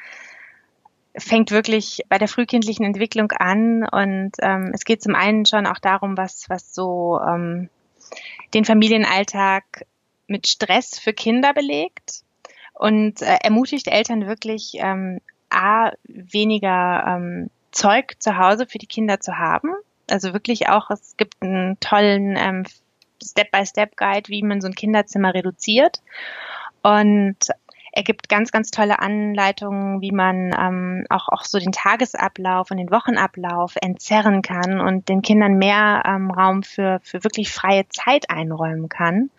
fängt wirklich bei der frühkindlichen Entwicklung an und ähm, es geht zum einen schon auch darum, was was so ähm, den Familienalltag mit Stress für Kinder belegt und äh, ermutigt Eltern wirklich, ähm, A, weniger ähm, Zeug zu Hause für die Kinder zu haben. Also wirklich auch, es gibt einen tollen ähm, Step-by-Step-Guide, wie man so ein Kinderzimmer reduziert. Und er gibt ganz, ganz tolle Anleitungen, wie man ähm, auch, auch so den Tagesablauf und den Wochenablauf entzerren kann und den Kindern mehr ähm, Raum für, für wirklich freie Zeit einräumen kann.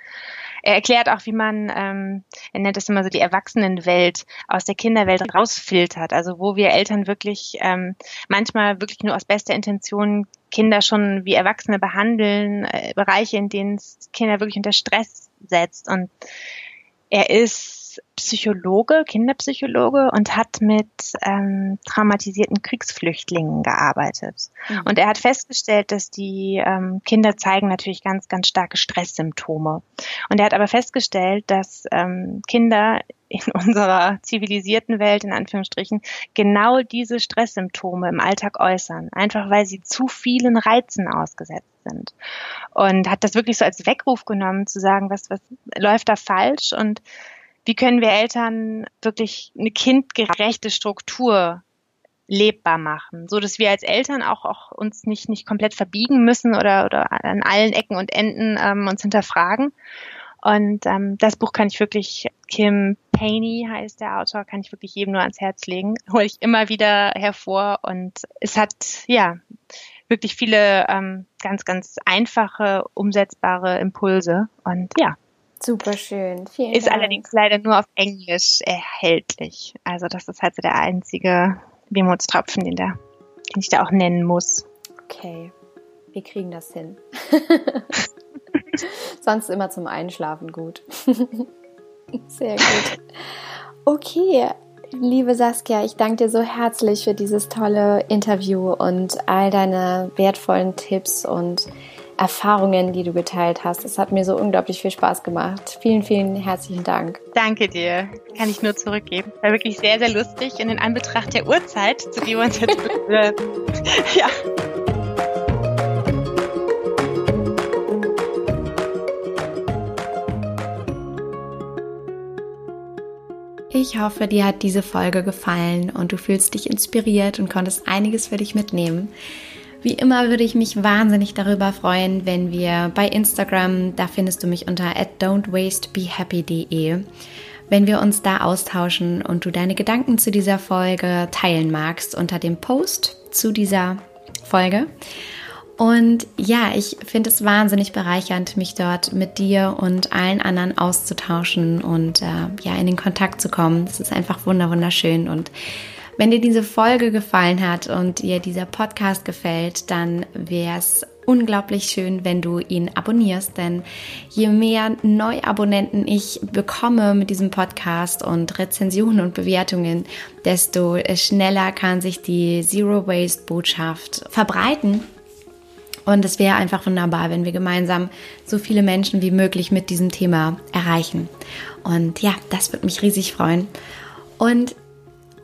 Er erklärt auch, wie man, ähm, er nennt es immer so die Erwachsenenwelt aus der Kinderwelt rausfiltert. Also wo wir Eltern wirklich ähm, manchmal wirklich nur aus bester Intention Kinder schon wie Erwachsene behandeln, äh, Bereiche, in denen es Kinder wirklich unter Stress setzt. Und er ist Psychologe, Kinderpsychologe und hat mit ähm, traumatisierten Kriegsflüchtlingen gearbeitet. Mhm. Und er hat festgestellt, dass die ähm, Kinder zeigen natürlich ganz, ganz starke Stresssymptome. Und er hat aber festgestellt, dass ähm, Kinder in *laughs* unserer zivilisierten Welt, in Anführungsstrichen, genau diese Stresssymptome im Alltag äußern. Einfach weil sie zu vielen Reizen ausgesetzt sind. Und hat das wirklich so als Weckruf genommen, zu sagen, was, was läuft da falsch und wie können wir Eltern wirklich eine kindgerechte Struktur lebbar machen, so dass wir als Eltern auch, auch uns nicht nicht komplett verbiegen müssen oder oder an allen Ecken und Enden ähm, uns hinterfragen. Und ähm, das Buch kann ich wirklich Kim Paney heißt der Autor, kann ich wirklich jedem nur ans Herz legen. Hole ich immer wieder hervor und es hat ja wirklich viele ähm, ganz ganz einfache umsetzbare Impulse und ja Super schön. Vielen ist Dank. allerdings leider nur auf Englisch erhältlich. Also das ist halt so der einzige Wehmutstropfen, den, der, den ich da auch nennen muss. Okay, wir kriegen das hin. *laughs* Sonst immer zum Einschlafen gut. *laughs* Sehr gut. Okay, liebe Saskia, ich danke dir so herzlich für dieses tolle Interview und all deine wertvollen Tipps und Erfahrungen, die du geteilt hast. Es hat mir so unglaublich viel Spaß gemacht. Vielen, vielen herzlichen Dank. Danke dir. Kann ich nur zurückgeben. War wirklich sehr, sehr lustig und in Anbetracht der Uhrzeit, zu der wir uns jetzt *laughs* ja. Ich hoffe, dir hat diese Folge gefallen und du fühlst dich inspiriert und konntest einiges für dich mitnehmen. Wie immer würde ich mich wahnsinnig darüber freuen, wenn wir bei Instagram, da findest du mich unter don'twastebehappy.de, wenn wir uns da austauschen und du deine Gedanken zu dieser Folge teilen magst unter dem Post zu dieser Folge. Und ja, ich finde es wahnsinnig bereichernd, mich dort mit dir und allen anderen auszutauschen und äh, ja, in den Kontakt zu kommen. Das ist einfach wunderschön und wenn dir diese Folge gefallen hat und dir dieser Podcast gefällt, dann wäre es unglaublich schön, wenn du ihn abonnierst, denn je mehr Neuabonnenten ich bekomme mit diesem Podcast und Rezensionen und Bewertungen, desto schneller kann sich die Zero Waste Botschaft verbreiten. Und es wäre einfach wunderbar, wenn wir gemeinsam so viele Menschen wie möglich mit diesem Thema erreichen. Und ja, das würde mich riesig freuen. Und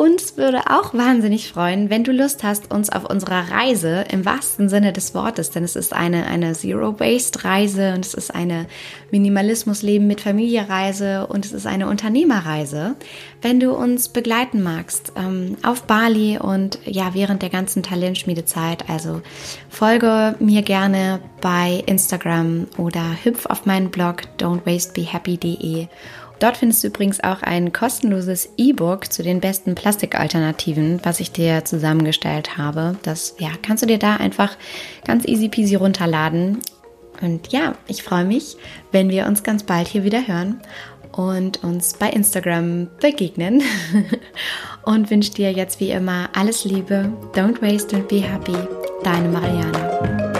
uns würde auch wahnsinnig freuen, wenn du Lust hast, uns auf unserer Reise im wahrsten Sinne des Wortes, denn es ist eine, eine Zero-Waste-Reise und es ist eine Minimalismus-Leben mit Familie-Reise und es ist eine Unternehmerreise, wenn du uns begleiten magst ähm, auf Bali und ja, während der ganzen Talentschmiedezeit. Also folge mir gerne bei Instagram oder hüpf auf meinen Blog don'twastebehappy.de Dort findest du übrigens auch ein kostenloses E-Book zu den besten Plastikalternativen, was ich dir zusammengestellt habe. Das ja, kannst du dir da einfach ganz easy peasy runterladen. Und ja, ich freue mich, wenn wir uns ganz bald hier wieder hören und uns bei Instagram begegnen. *laughs* und wünsche dir jetzt wie immer alles Liebe. Don't waste and be happy. Deine Mariana.